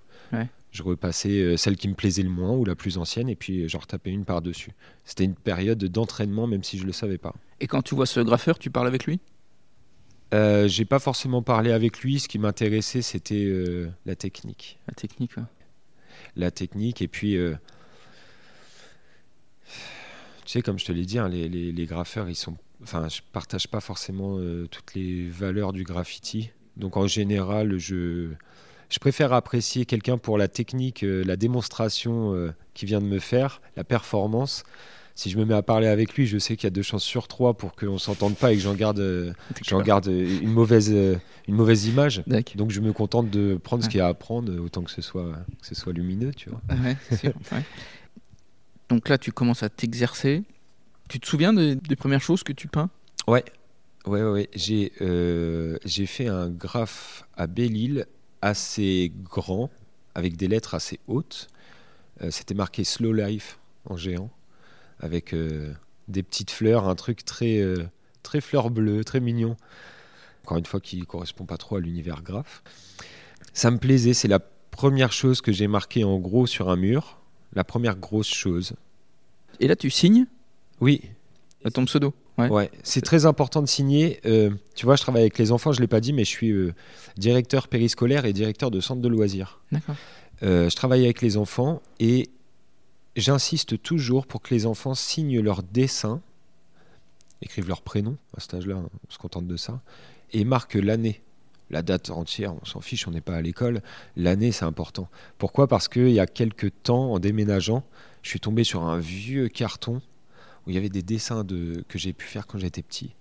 Je repassais celle qui me plaisait le moins ou la plus ancienne et puis j'en retapais une par-dessus. C'était une période d'entraînement même si je ne le savais pas. Et quand tu vois ce graffeur, tu parles avec lui? Euh, J'ai pas forcément parlé avec lui. Ce qui m'intéressait, c'était la technique. La technique, La technique et puis tu sais, comme je te l'ai dit, hein, les, les, les, graffeurs, ils sont enfin, je partage pas forcément euh, toutes les valeurs du graffiti. Donc en général, je, je préfère apprécier quelqu'un pour la technique, euh, la démonstration euh, qu'il vient de me faire, la performance. si je me mets à parler avec lui, je sais qu'il y a deux chances sur trois pour qu'on s'entende pas et que j'en garde, euh, j'en garde une mauvaise, une mauvaise image. Donc je me contente de prendre ce qu'il y a à apprendre, autant que ce soit, que ce soit lumineux, tu vois. Ouais, c'est sûr, ouais. Donc là, tu commences à t'exercer. Tu te souviens des, des premières choses que tu peins? Ouais, ouais, ouais. ouais. J'ai, euh, j'ai fait un graphe à Belle-Île assez grand, avec des lettres assez hautes. Euh, c'était marqué Slow Life en géant, avec euh, des petites fleurs, un truc très, euh, très fleur bleue, très mignon. Encore une fois, qui correspond pas trop à l'univers graphe. Ça me plaisait, c'est la première chose que j'ai marquée en gros sur un mur, la première grosse chose. Et là, tu signes? Oui, à ton pseudo. Ouais. Ouais, c'est très important de signer. Euh, tu vois, je travaille avec les enfants, je ne l'ai pas dit, mais je suis euh, directeur périscolaire et directeur de centre de loisirs. D'accord. Euh, je travaille avec les enfants et j'insiste toujours pour que les enfants signent leur dessin, écrivent leur prénom, à cet âge-là, on se contente de ça, et marquent l'année. La date entière, on s'en fiche, on n'est pas à l'école. L'année, c'est important. Pourquoi? Parce qu'il y a quelques temps, en déménageant, je suis tombé sur un vieux carton il y avait des dessins de... que j'ai pu faire quand j'étais petit.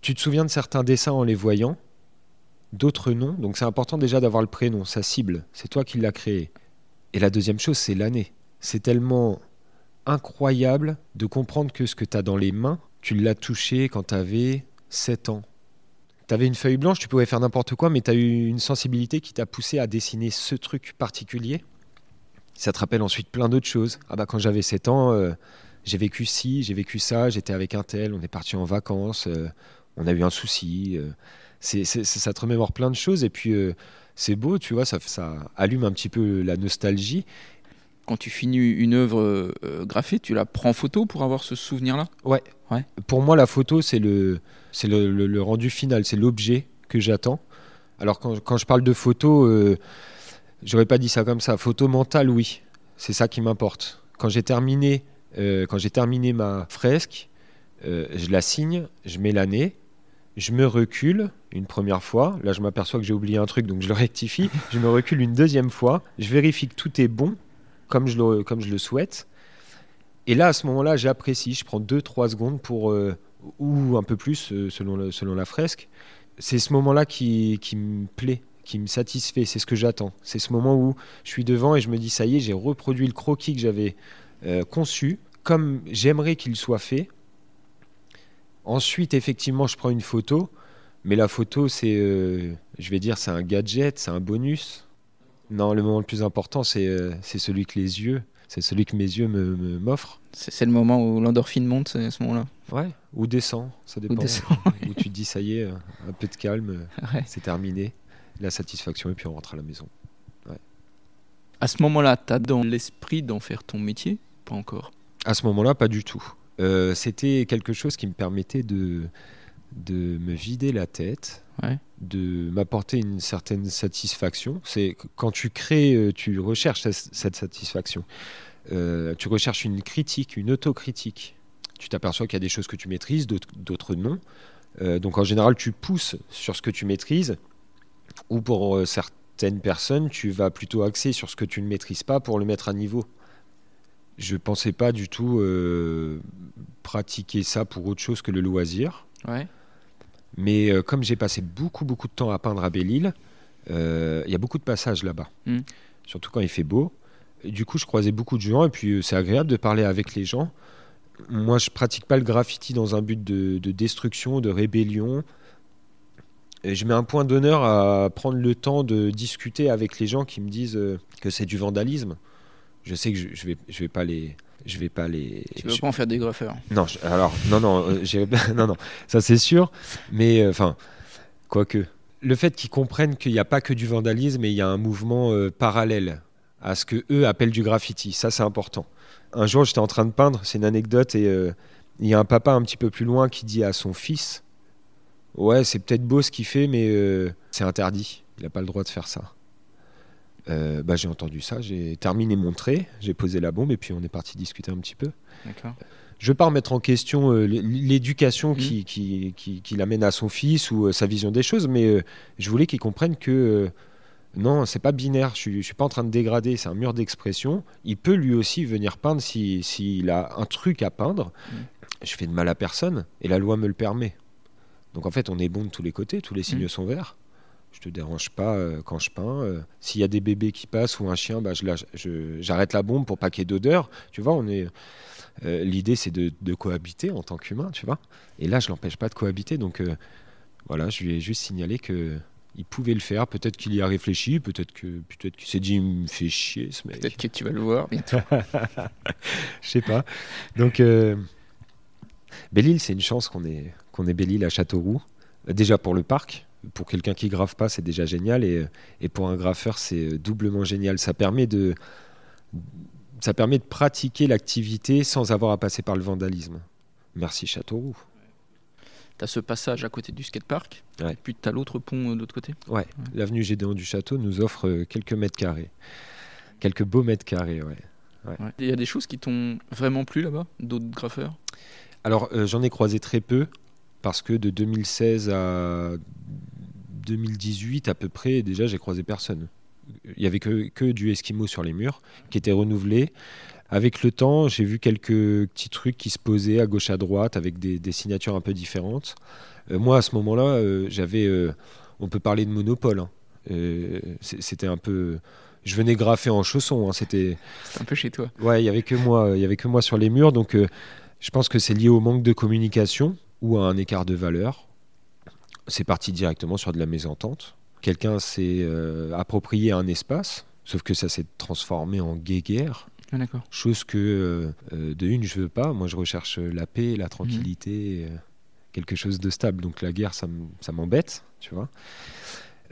Tu te souviens de certains dessins en les voyant, d'autres non? Donc c'est important déjà d'avoir le prénom, sa cible. C'est toi qui l'as créé. Et la deuxième chose, c'est l'année. C'est tellement incroyable de comprendre que ce que tu as dans les mains, tu l'as touché quand tu avais 7 ans. Tu avais une feuille blanche, tu pouvais faire n'importe quoi, mais tu as eu une sensibilité qui t'a poussé à dessiner ce truc particulier. Ça te rappelle ensuite plein d'autres choses. Ah bah quand j'avais 7 ans, euh, j'ai vécu ci, j'ai vécu ça, j'étais avec un tel, on est parti en vacances, euh, on a eu un souci. euh, c'est, ça te remémore plein de choses et puis euh, c'est beau, tu vois, ça, ça allume un petit peu la nostalgie. Quand tu finis une œuvre graphée, tu la prends en photo pour avoir ce souvenir-là? Pour moi, la photo, c'est le, c'est le, le- le rendu final, c'est l'objet que j'attends. Alors quand, quand je parle de photo, j'aurais pas dit ça comme ça. Photo mentale, oui, c'est ça qui m'importe. Quand j'ai terminé, euh, quand j'ai terminé ma fresque, euh, je la signe, je mets l'année, je me recule une première fois. Là, je m'aperçois que j'ai oublié un truc, donc je le rectifie. je me recule une deuxième fois. Je vérifie que tout est bon, comme je le, souhaite. Et là, à ce moment-là, j'apprécie. Je prends 2-3 secondes pour, euh, ou un peu plus selon la fresque. C'est ce moment-là qui, qui me plaît, qui me satisfait. C'est ce que j'attends. C'est ce moment où je suis devant et je me dis, ça y est, j'ai reproduit le croquis que j'avais euh, conçu, comme j'aimerais qu'il soit fait. Ensuite, effectivement, je prends une photo. Mais la photo, c'est, euh, je vais dire, c'est un gadget, c'est un bonus. Non, le moment le plus important, c'est euh, celui que les yeux, c'est celui que mes yeux me- me- m'offrent. C'est le moment où l'endorphine monte, c'est à ce moment-là. Ouais, ou descend, ça dépend. descend, Où tu te dis, ça y est, un peu de calme, Ouais. c'est terminé. La satisfaction, et puis on rentre à la maison. À ce moment-là, tu as dans l'esprit d'en faire ton métier Pas encore. À ce moment-là, pas du tout. Euh, C'était quelque chose qui me permettait de, de me vider la tête, Ouais. de m'apporter une certaine satisfaction. C'est quand tu crées, euh, tu recherches ce- cette satisfaction. Euh, tu recherches une critique, une autocritique. Tu t'aperçois qu'il y a des choses que tu maîtrises, d'autres non. Euh, donc en général, tu pousses sur ce que tu maîtrises, ou pour certaines personnes, tu vas plutôt axer sur ce que tu ne maîtrises pas pour le mettre à niveau. Je pensais pas du tout euh, pratiquer ça pour autre chose que le loisir. Ouais. Mais euh, comme j'ai passé beaucoup, beaucoup de temps à peindre à Belle-Île, euh, il y a beaucoup de passages là-bas. Mm. Surtout quand il fait beau. Et du coup, je croisais beaucoup de gens et puis c'est agréable de parler avec les gens. Moi, je pratique pas le graffiti dans un but de, de destruction, de rébellion. Et je mets un point d'honneur à prendre le temps de discuter avec les gens qui me disent que c'est du vandalisme. Je sais que je, je vais, je vais pas les, je vais pas les. Tu veux je- pas en faire des graffeurs non, je- alors, non, non, euh, non, non, ça c'est sûr, mais euh, enfin, quoique. Le fait qu'ils comprennent qu'il n'y a pas que du vandalisme et il y a un mouvement euh, parallèle à ce que eux appellent du graffiti, ça c'est important. Un jour, j'étais en train de peindre, c'est une anecdote, et il y a un papa un petit peu plus loin qui dit à son fils Ouais, c'est peut-être beau ce qu'il fait, mais c'est interdit, il n'a pas le droit de faire ça. Euh, bah, j'ai entendu ça, j'ai terminé mon trait, j'ai posé la bombe, et puis on est parti discuter un petit peu. Je veux pas remettre en question euh, l'éducation Mhm. qui, qui, qui, qui l'amène à son fils ou euh, sa vision des choses, mais je voulais qu'il comprenne que Non, c'est pas binaire. Je suis, suis pas en train de dégrader. C'est un mur d'expression. Il peut lui aussi venir peindre s'il a un truc à peindre. Mm. Je fais de mal à personne et la loi me le permet. Donc en fait, on est bon de tous les côtés. Tous les signes mm. sont verts. Je te dérange pas euh, quand je peins. Euh, s'il y a des bébés qui passent ou un chien, bah, j'arrête la bombe pour pas qu'il y ait d'odeur. Tu vois, on est. Euh, l'idée, c'est de, cohabiter en tant qu'humain, tu vois. Et là, je l'empêche pas de cohabiter. Donc voilà, je lui ai juste signalé que il pouvait le faire. Peut-être qu'il y a réfléchi, peut-être que peut-être qu'il s'est dit il me fait chier ce mec. Peut-être que tu vas le voir bientôt. Je sais pas. Donc Belle-Île, c'est une chance qu'on ait qu'on ait Belle-Île à Châteauroux. Déjà pour le parc, pour quelqu'un qui grave pas, c'est déjà génial et, et pour un graffeur, c'est doublement génial. Ça permet de ça permet de pratiquer l'activité sans avoir à passer par le vandalisme. Merci Châteauroux tu as ce passage à côté du skatepark, ouais. puis tu as l'autre pont euh, de l'autre côté? Ouais, l'avenue Gédéon du Château nous offre euh, quelques mètres carrés. Quelques beaux mètres carrés, ouais. Il y a des choses qui t'ont vraiment plu là-bas, d'autres graffeurs? Alors, euh, j'en ai croisé très peu, parce que de 2016 à 2018 à peu près, déjà, j'ai croisé personne. Il y avait que, que du Esquimau sur les murs, qui était renouvelé. Avec le temps, j'ai vu quelques petits trucs qui se posaient à gauche à droite avec des, signatures un peu différentes. Euh, moi, à ce moment-là, euh, j'avais, euh, on peut parler de monopole. Hein. c'était un peu, je venais graffer en chaussons. Hein. c'était, un peu chez toi. Ouais, il y avait que moi, il y avait que moi sur les murs. Donc, je pense que c'est lié au manque de communication ou à un écart de valeur. C'est parti directement sur de la mésentente. Quelqu'un s'est approprié un espace, sauf que ça s'est transformé en guéguerre. Ah, Chose que, euh, euh, de une, je veux pas. Moi, je recherche la paix, la tranquillité, euh, quelque chose de stable. Donc la guerre, ça m'embête, tu vois.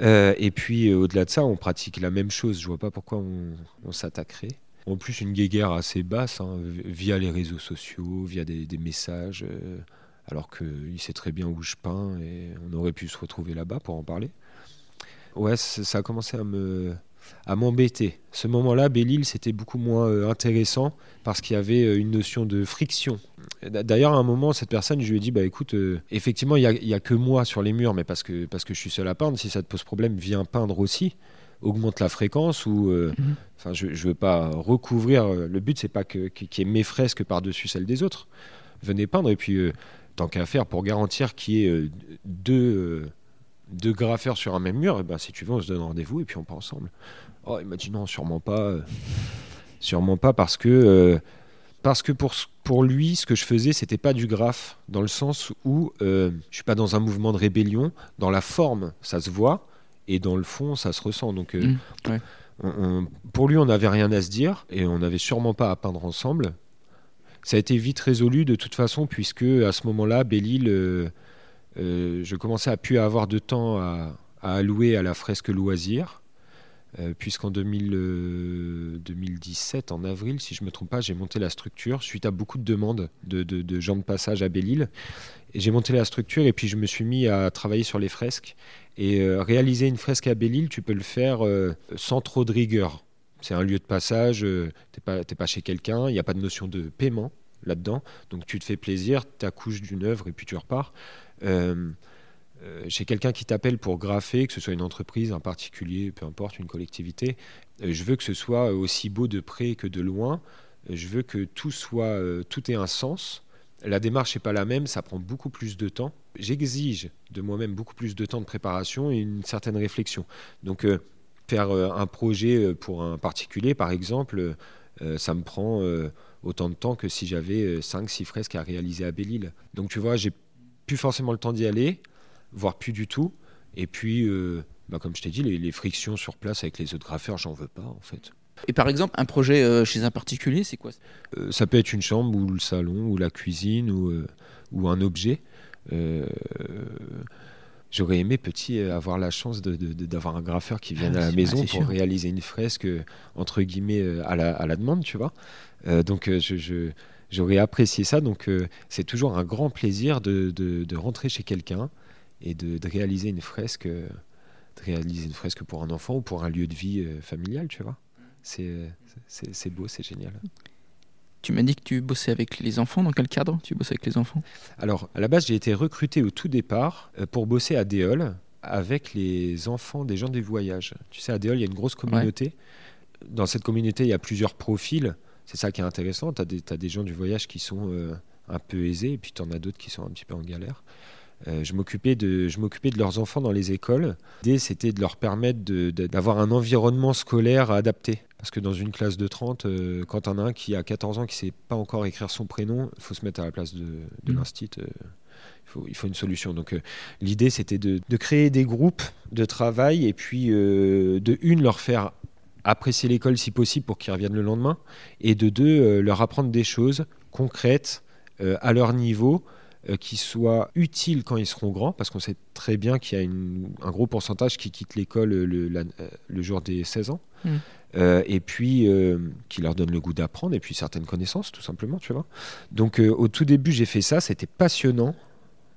et puis, au-delà de ça, on pratique la même chose. Je vois pas pourquoi on, s'attaquerait. En plus, une guerre assez basse, hein, via les réseaux sociaux, via des, des messages, alors qu'il sait très bien où je peins et on aurait pu se retrouver là-bas pour en parler. Ouais, ça a commencé à me, à m'embêter. Ce moment-là, Belle-Île, c'était beaucoup moins euh, intéressant parce qu'il y avait euh, une notion de friction. D'ailleurs, à un moment, cette personne, je lui ai dit, bah écoute, euh, effectivement, il n'y a, que moi sur les murs, mais parce que, parce que je suis seul à peindre, si ça te pose problème, viens peindre aussi augmente la fréquence ou mhm. enfin je, ne veux pas recouvrir le but c'est pas que qu'il y ait mes fresques par-dessus celles des autres venez peindre et puis tant qu'à faire pour garantir qu'il y ait deux deux graffeurs sur un même mur, et eh ben, si tu veux, on se donne rendez-vous et puis on part ensemble. Oh, il m'a dit non, sûrement pas. Euh, sûrement pas parce que, euh, parce que pour, pour lui, ce que je faisais, c'était pas du graphe, dans le sens où euh, je suis pas dans un mouvement de rébellion. Dans la forme, ça se voit, et dans le fond, ça se ressent. Donc, mmh, pour lui, on n'avait rien à se dire, et on n'avait sûrement pas à peindre ensemble. Ça a été vite résolu de toute façon, puisque à ce moment-là, Belle-Île euh, je commençais à plus avoir de temps à, allouer à la fresque loisir. Euh, puisqu'en 2017, euh, en avril, si je ne me trompe pas, j'ai monté la structure suite à beaucoup de demandes de, gens de passage à Belle-Île. J'ai monté la structure et puis je me suis mis à travailler sur les fresques. Et réaliser une fresque à Belle-Île, tu peux le faire sans trop de rigueur. C'est un lieu de passage, tu n'es pas, pas chez quelqu'un, il n'y a pas de notion de paiement là-dedans. Donc tu te fais plaisir, tu accouches d'une œuvre et puis tu repars. Euh, euh, chez quelqu'un qui t'appelle pour graffer, que ce soit une entreprise, un particulier, peu importe, une collectivité, euh, je veux que ce soit aussi beau de près que de loin. Je veux que tout soit, tout ait un sens. La démarche n'est pas la même, ça prend beaucoup plus de temps. J'exige de moi-même beaucoup plus de temps de préparation et une certaine réflexion. Donc, faire un projet pour un particulier, par exemple, ça me prend autant de temps que si j'avais 5-6 fresques à réaliser à Belle-Île. Donc, tu vois, j'ai plus forcément le temps d'y aller, voire plus du tout. Et puis, euh, bah, comme je t'ai dit, les, frictions sur place avec les autres graffeurs, j'en veux pas en fait. Et par exemple, un projet euh, chez un particulier, c'est quoi? Euh, Ça peut être une chambre ou le salon ou la cuisine ou, ou un objet. J'aurais aimé petit avoir la chance d'avoir un graffeur qui vienne ah, à la maison pour réaliser une fresque entre guillemets à la, à la demande, tu vois. donc je j'aurais apprécié ça. Donc euh, c'est toujours un grand plaisir de, de, rentrer chez quelqu'un et de, de, réaliser une fresque, de réaliser une fresque pour un enfant ou pour un lieu de vie euh, familial, tu vois. C'est beau, c'est génial. Tu m'as dit que tu bossais avec les enfants. Dans quel cadre tu bossais avec les enfants? Alors, à la base, j'ai été recruté au tout départ euh, pour bosser à Déol, avec les enfants des gens des voyages. Tu sais, à Déol, il y a une grosse communauté. Dans cette communauté, il y a plusieurs profils. C'est ça qui est intéressant. Tu as, des gens du voyage qui sont euh, un peu aisés, et puis tu en as d'autres qui sont un petit peu en galère. Euh, je m'occupais de, je m'occupais de leurs enfants dans les écoles. L'idée, c'était de leur permettre d'avoir un environnement scolaire adapté. Parce que dans une classe de 30, euh, quand on a un qui a 14 ans qui ne sait pas encore écrire son prénom, il faut se mettre à la place de, de mmh. l'instit. Euh, il, faut, il faut une solution. Donc l'idée, c'était de, de, créer des groupes de travail et puis de une, leur faire apprécier l'école si possible pour qu'ils reviennent le lendemain, et de deux, leur apprendre des choses concrètes à leur niveau qui soient utiles quand ils seront grands, parce qu'on sait très bien qu'il y a un gros pourcentage qui quitte l'école le, euh, jour des 16 ans. Mm. Euh, et puis qui leur donne le goût d'apprendre et puis certaines connaissances tout simplement tu vois. Donc au tout début j'ai fait ça c'était passionnant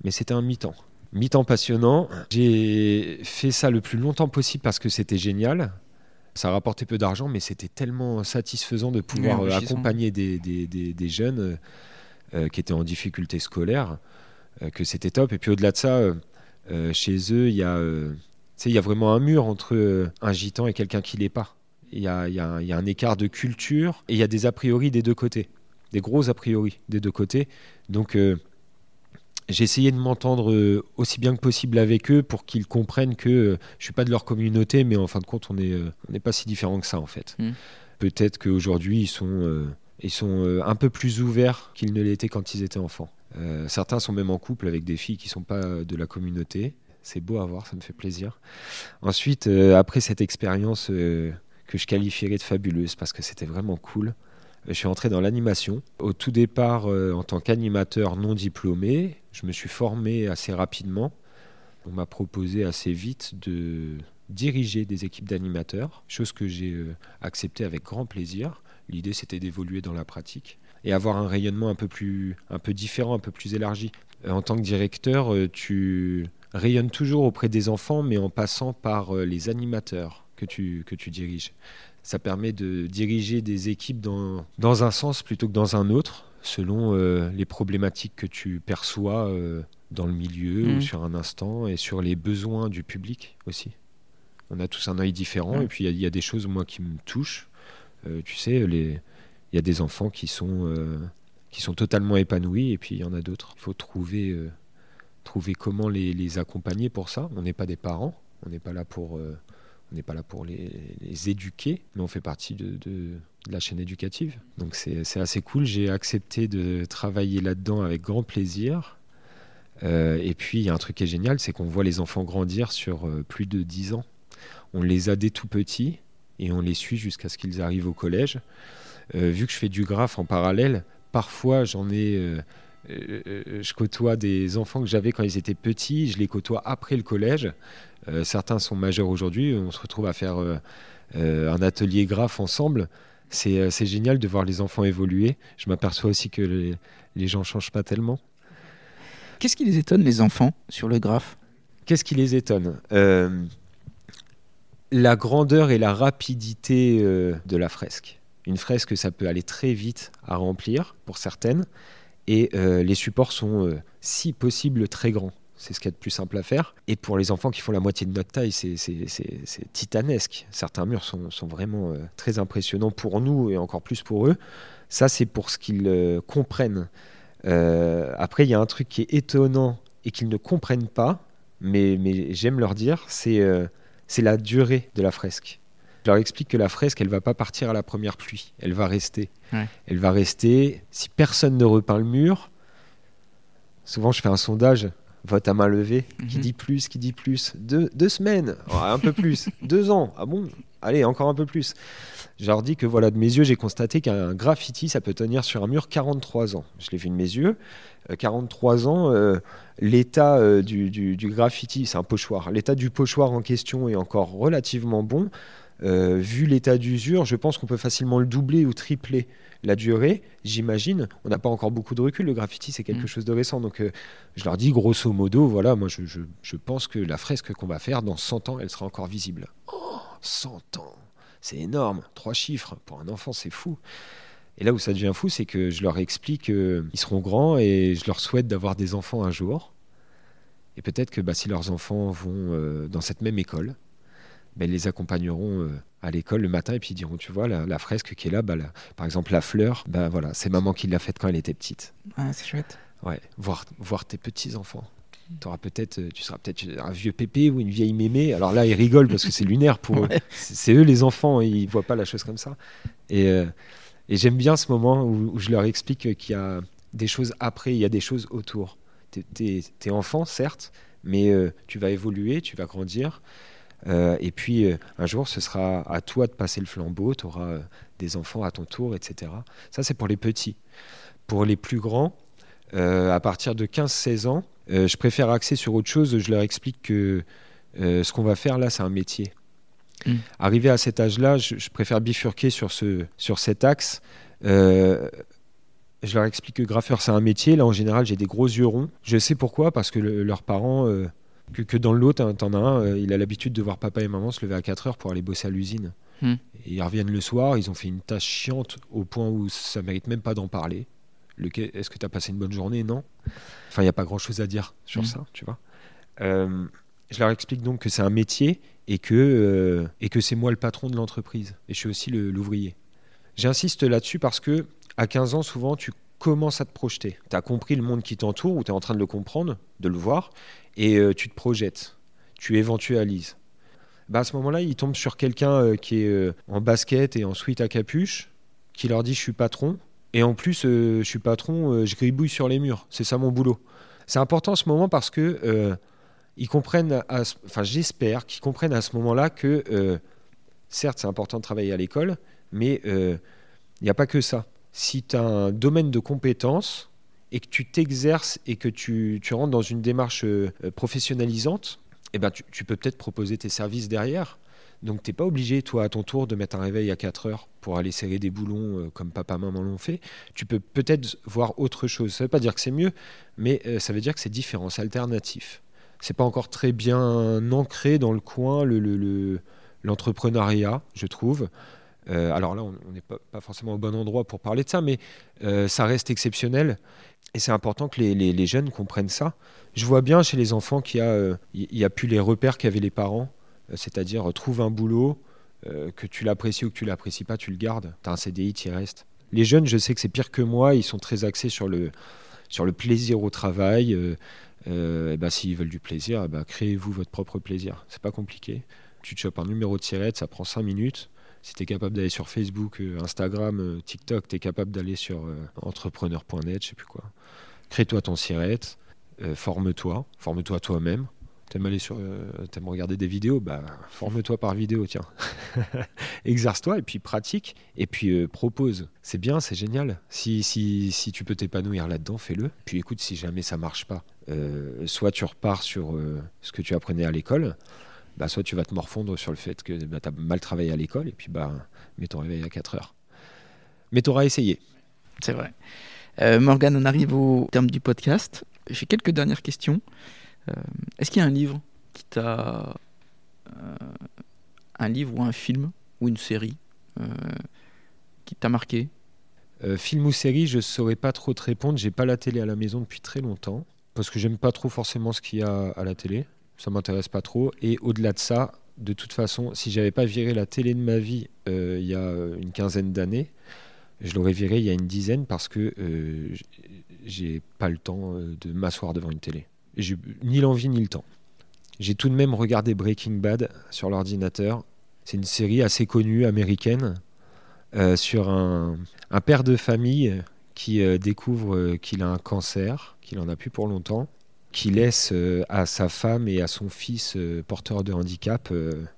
mais c'était un mi-temps. Mi-temps passionnant. J'ai fait ça le plus longtemps possible parce que c'était génial. Ça rapportait peu d'argent mais c'était tellement satisfaisant de pouvoir accompagner des, des, des jeunes euh, qui étaient en difficulté scolaire, euh, que c'était top. Et puis au-delà de ça, euh, chez eux, il y a il y a vraiment un mur entre un gitan et quelqu'un qui l'est pas. Il y, a, y a, un écart de culture et il y a des a priori des deux côtés, des gros a priori des deux côtés. Donc j'ai essayé de m'entendre aussi bien que possible avec eux pour qu'ils comprennent que je suis pas de leur communauté, mais en fin de compte, on n'est pas si différents que ça en fait. Mmh. Peut-être qu'aujourd'hui, ils sont ils sont euh, un peu plus ouverts qu'ils ne l'étaient quand ils étaient enfants. Euh, certains sont même en couple avec des filles qui ne sont pas de la communauté. C'est beau à voir, ça me fait plaisir. Ensuite, euh, après cette expérience que je qualifierais de fabuleuse parce que c'était vraiment cool, je suis entré dans l'animation. Au tout départ, en tant qu'animateur non diplômé, je me suis formé assez rapidement. On m'a proposé assez vite de diriger des équipes d'animateurs, chose que j'ai acceptée avec grand plaisir. L'idée, c'était d'évoluer dans la pratique et avoir un rayonnement un peu plus, un peu différent, un peu plus élargi. Euh, en tant que directeur, euh, tu rayonnes toujours auprès des enfants, mais en passant par euh, les animateurs que tu, que tu diriges. Ça permet de diriger des équipes dans, dans un sens plutôt que dans un autre, selon les problématiques que tu perçois dans le milieu ou mmh. sur un instant, et sur les besoins du public aussi. On a tous un œil différent, mmh. et puis il y, y, a des choses, moi, qui me touchent tu sais, il y a des enfants qui sont, euh, qui sont totalement épanouis et puis il y en a d'autres. Il faut trouver, euh, trouver comment les, accompagner pour ça. On n'est pas des parents, on n'est pas là pour, on n'est pas là pour les, éduquer, mais on fait partie de, la chaîne éducative. Donc c'est assez cool. J'ai accepté de travailler là-dedans avec grand plaisir. et puis il y a un truc qui est génial, c'est qu'on voit les enfants grandir sur plus de 10 ans. On les a dès tout petits et on les suit jusqu'à ce qu'ils arrivent au collège. Euh, vu que je fais du graphe en parallèle, parfois j'en ai. Euh, euh, je côtoie des enfants que j'avais quand ils étaient petits, je les côtoie après le collège. certains sont majeurs aujourd'hui, on se retrouve à faire un atelier graphe ensemble. C'est génial de voir les enfants évoluer. Je m'aperçois aussi que les, les gens ne changent pas tellement. Qu'est-ce qui les étonne, les enfants, sur le graphe? Qu'est-ce qui les étonne? La grandeur et la rapidité euh, de la fresque. Une fresque, ça peut aller très vite à remplir pour certaines, et euh, les supports sont, euh, si possible, très grands. C'est ce qu'il y a de plus simple à faire. Et pour les enfants qui font la moitié de notre taille, c'est titanesque. Certains murs sont, vraiment très impressionnants pour nous et encore plus pour eux. Ça, c'est pour ce qu'ils comprennent. après, il y a un truc qui est étonnant et qu'ils ne comprennent pas, mais j'aime leur dire, c'est c'est la durée de la fresque. Je leur explique que la fresque, elle va pas partir à la première pluie, elle va rester. Elle va rester. Si personne ne repeint le mur, souvent je fais un sondage, vote à main levée, qui mhm. dit plus, qui dit plus, deux, semaines, un peu plus, deux ans, ah bon, allez, encore un peu plus. Je leur dis que voilà, de mes yeux, j'ai constaté qu'un graffiti, ça peut tenir sur un mur 43 ans. Je l'ai vu de mes yeux. 43 euh, ans, euh, l'état euh, du, graffiti, c'est un pochoir. L'état du pochoir en question est encore relativement bon. Vu l'état d'usure, je pense qu'on peut facilement le doubler ou tripler la durée, j'imagine. On n'a pas encore beaucoup de recul. Le graffiti, c'est quelque mm. chose de récent. Donc, je leur dis grosso modo, voilà, moi, je, je pense que la fresque qu'on va faire, dans 100 ans, elle sera encore visible. Oh, 100 ans c'est énorme. Trois chiffres, pour un enfant, c'est fou. Et là où ça devient fou, c'est que je leur explique qu'ils seront grands et je leur souhaite d'avoir des enfants un jour. Et peut-être que bah, si leurs enfants vont dans cette même école, ben, ils les accompagneront à l'école le matin et puis ils diront tu vois la, fresque qui est là, bah, par exemple la fleur, bah, voilà, c'est maman qui l'a faite quand elle était petite. Ah, c'est chouette. Ouais, voir, voir tes petits enfants. Auras peut-être, euh, tu seras peut-être un vieux pépé ou une vieille mémé. Alors là, ils rigolent parce que c'est lunaire pour eux. C'est eux les enfants, ils voient pas la chose comme ça. Et, euh, et j'aime bien ce moment où, je leur explique qu'il y a des choses après, il y a des choses autour. Tu es, enfant, certes, mais euh, tu vas évoluer, tu vas grandir. Et puis un jour, ce sera à toi de passer le flambeau, tu auras des enfants à ton tour, etc. Ça, c'est pour les petits. Pour les plus grands, à partir de 15-16 ans, euh, je préfère axer sur autre chose. Je leur explique que euh, ce qu'on va faire là, c'est un métier. Mm. Arrivé à cet âge-là, je, préfère bifurquer sur, ce, sur cet axe. Euh, je leur explique que graffeur, c'est un métier. Là, en général, j'ai des gros yeux ronds. Je sais pourquoi, parce que leurs parents, que, que, dans l'autre, hein, t'en as un, il a l'habitude de voir papa et maman se lever à 4 heures pour aller bosser à l'usine. Mm. Et ils reviennent le soir, ils ont fait une tâche chiante au point où ça mérite même pas d'en parler. Est-ce que tu as passé une bonne journée? Non. Enfin, il n'y a pas grand-chose à dire sur mm. ça, tu vois. Euh, je leur explique donc que c'est un métier et que, euh, et que c'est moi le patron de l'entreprise. Et je suis aussi l'ouvrier. J'insiste là-dessus parce que à 15 ans, souvent, tu commences à te projeter. Tu as compris le monde qui t'entoure ou tu es en train de le comprendre, de le voir, et euh, tu te projettes. Tu éventualises. Bah à ce moment-là, ils tombent sur quelqu'un qui est en basket et en sweat à capuche, qui leur dit je suis patron, et en plus, euh, je suis patron, euh, je gribouille sur les murs. C'est ça mon boulot. C'est important ce moment parce que euh, ils comprennent, enfin j'espère qu'ils comprennent à ce moment-là que certes c'est important de travailler à l'école, mais il n'y a pas que ça. Si tu as un domaine de compétences et que tu t'exerces et que tu, tu, rentres dans une démarche professionnalisante, eh ben, tu, peux peut-être proposer tes services derrière. Donc t'es pas obligé, toi, à ton tour, de mettre un réveil à 4 heures pour aller serrer des boulons euh, comme papa, maman l'ont fait. Tu peux peut-être voir autre chose. Ça veut pas dire que c'est mieux, mais euh, ça veut dire que c'est différent, c'est alternatif. C'est pas encore très bien ancré dans le coin, l'entrepreneuriat, le, je trouve. Euh, alors là, on n'est pas, forcément au bon endroit pour parler de ça, mais ça reste exceptionnel. Et c'est important que les, jeunes comprennent ça. Je vois bien chez les enfants qu'il y, a, plus les repères qu'avaient les parents. Euh, c'est-à-dire euh, trouve un boulot, euh, que tu l'apprécies ou que tu l'apprécies pas, tu le gardes. Tu as un CDI, tu y restes. Les jeunes, je sais que c'est pire que moi, ils sont très axés sur le, sur le plaisir au travail. Euh, ben, S'ils veulent du plaisir, ben, créez-vous votre propre plaisir. C'est pas compliqué. Tu te chopes un numéro de sirette, ça prend 5 minutes. Si tu es capable d'aller sur Facebook, Instagram, TikTok, tu es capable d'aller sur entrepreneur.net, je sais plus quoi. Crée-toi ton sirette, forme-toi, forme-toi toi-même. T'aimes aller sur, euh, t'aimes regarder des vidéos, bah forme-toi par vidéo, tiens. Exerce-toi et puis pratique et puis euh, propose. C'est bien, c'est génial. Si, si, si tu peux t'épanouir là-dedans, fais-le. Puis écoute, si jamais ça marche pas, euh, soit tu repars sur ce que tu apprenais à l'école, bah, soit tu vas te morfondre sur le fait que bah, tu as mal travaillé à l'école et puis bah mets ton réveil à 4 heures. Mais tu auras essayé. C'est vrai. Morgane, on arrive au terme du podcast. J'ai quelques dernières questions. Euh, est-ce qu'il y a un livre qui t'a. Euh, un livre ou un film ou une série euh, qui t'a marqué? Film ou série, je ne saurais pas trop te répondre. J'ai pas la télé à la maison depuis très longtemps parce que j'aime pas trop forcément ce qu'il y a à la télé. Ça m'intéresse pas trop. Et au-delà de ça, de toute façon, si j'avais pas viré la télé de ma vie il y a une quinzaine d'années, je l'aurais viré il y a une dizaine parce que j'ai pas le temps de m'asseoir devant une télé. J'ai ni l'envie ni le temps. J'ai tout de même regardé Breaking Bad sur l'ordinateur. C'est une série assez connue américaine euh, sur un, père de famille qui euh, découvre euh, qu'il a un cancer, qu'il en a plus pour longtemps, qui laisse à sa femme et à son fils porteur de handicap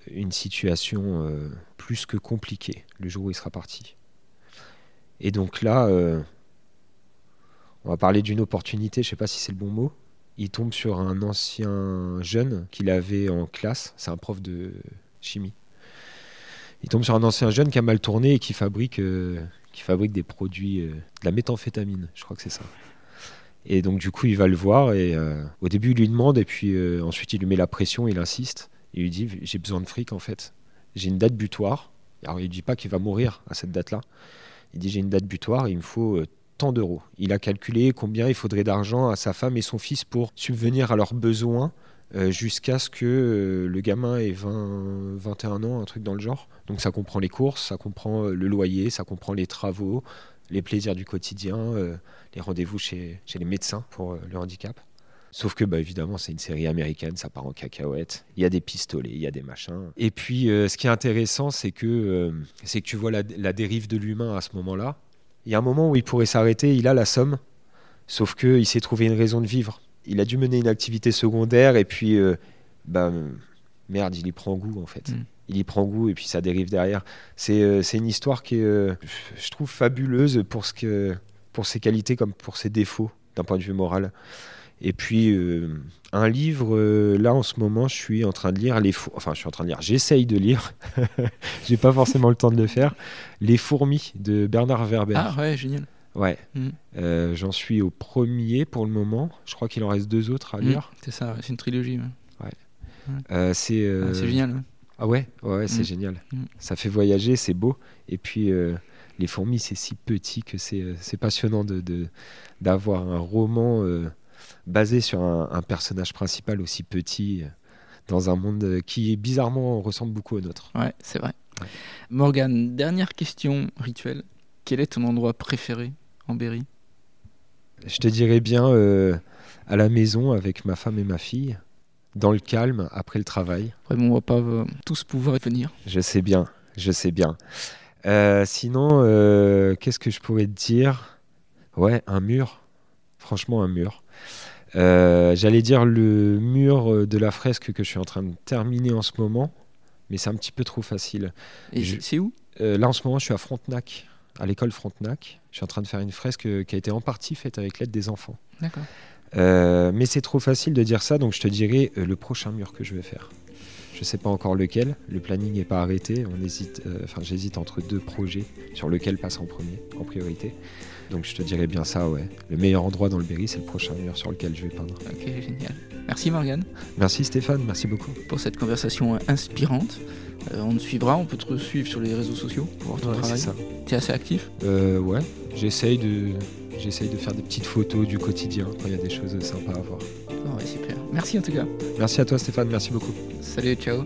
une situation plus que compliquée le jour où il sera parti. Et donc là, on va parler d'une opportunité, je ne sais pas si c'est le bon mot, il tombe sur un ancien jeune qu'il avait en classe, c'est un prof de chimie. Il tombe sur un ancien jeune qui a mal tourné et qui fabrique, euh, qui fabrique des produits, euh, de la méthamphétamine, je crois que c'est ça. Et donc du coup, il va le voir et euh, au début, il lui demande et puis ensuite, il lui met la pression, il insiste. Il lui dit, j'ai besoin de fric en fait. J'ai une date butoir. Alors il ne dit pas qu'il va mourir à cette date-là. Il dit, j'ai une date butoir, il me faut tant d'euros. Il a calculé combien il faudrait d'argent à sa femme et son fils pour subvenir à leurs besoins euh, jusqu'à ce que euh, le gamin ait 20, 21 ans, un truc dans le genre. Donc ça comprend les courses, ça comprend le loyer, ça comprend les travaux, les plaisirs du quotidien, les rendez-vous chez, les médecins pour le handicap. Sauf que, bah, évidemment, c'est une série américaine, ça part en cacahuète. Il y a des pistolets, il y a des machins. Et puis, ce qui est intéressant, c'est que, c'est que tu vois la, dérive de l'humain à ce moment-là. Il y a un moment où il pourrait s'arrêter, il a la somme, sauf qu'il s'est trouvé une raison de vivre. Il a dû mener une activité secondaire et puis, euh, bah, merde, il y prend goût en fait. Mm. Il y prend goût et puis ça dérive derrière. C'est euh, une histoire qui est, euh, je trouve, fabuleuse pour, ce que, pour ses qualités comme pour ses défauts d'un point de vue moral. Et puis, euh, un livre, euh, là en ce moment, je suis en train de lire, les enfin je suis en train de lire, j'essaye de lire, j'ai pas forcément le temps de le faire, Les fourmis de Bernard Werber. Ah ouais, génial. Ouais, mm. euh, j'en suis au premier pour le moment, je crois qu'il en reste deux autres à mm. lire. c'est ça, c'est une trilogie. Ouais. c'est ah, génial. Ah ouais, ouais, c'est mm. génial. Ça fait voyager, c'est beau. Et puis les fourmis, c'est si petit que c'est passionnant de d'avoir un roman basé sur un, personnage principal aussi petit euh, dans un monde qui bizarrement ressemble beaucoup au nôtre. Ouais, c'est vrai. Morgane, dernière question rituelle. Quel est ton endroit préféré en Berry? Je te dirais bien euh, à la maison avec ma femme et ma fille, dans le calme, après le travail. Vraiment, on va pas euh, tous pouvoir y venir. Je sais bien, je sais bien. sinon, qu'est-ce que je pourrais te dire? Ouais, un mur. Franchement, un mur. Euh, j'allais dire le mur de la fresque que je suis en train de terminer en ce moment, mais c'est un petit peu trop facile. Et c'est où? Euh, Là en ce moment, je suis à Frontenac, à l'école Frontenac. Je suis en train de faire une fresque qui a été en partie faite avec l'aide des enfants. D'accord. Euh, mais c'est trop facile de dire ça, donc je te dirai le prochain mur que je vais faire. Je ne sais pas encore lequel, le planning n'est pas arrêté. On hésite, enfin j'hésite entre deux projets sur lequel passer en premier, en priorité. Donc je te dirais bien ça, ouais. Le meilleur endroit dans le Berry, c'est le prochain mur sur lequel je vais peindre. Ok, génial. Merci Morgane. Merci Stéphane, merci beaucoup. Pour cette conversation inspirante. Euh, on te suivra, on peut te suivre sur les réseaux sociaux pour voir ton travail. Tu es assez actif? Euh, Ouais, j'essaye de, j'essaye de faire des petites photos du quotidien quand il y a des choses sympas à voir. Oh ouais, super. Merci en tout cas. Merci à toi Stéphane, merci beaucoup. Salut, ciao.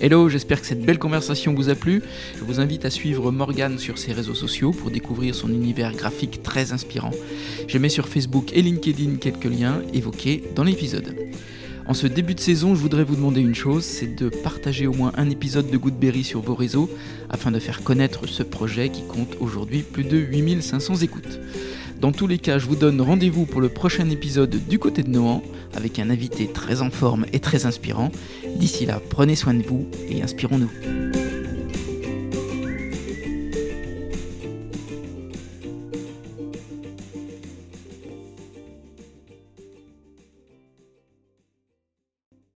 Hello, j'espère que cette belle conversation vous a plu. Je vous invite à suivre Morgane sur ses réseaux sociaux pour découvrir son univers graphique très inspirant. Je mets sur Facebook et LinkedIn quelques liens évoqués dans l'épisode. En ce début de saison, je voudrais vous demander une chose, c'est de partager au moins un épisode de Goodberry sur vos réseaux afin de faire connaître ce projet qui compte aujourd'hui plus de 8500 écoutes. Dans tous les cas, je vous donne rendez-vous pour le prochain épisode du côté de Nohant avec un invité très en forme et très inspirant. D'ici là, prenez soin de vous et inspirons-nous.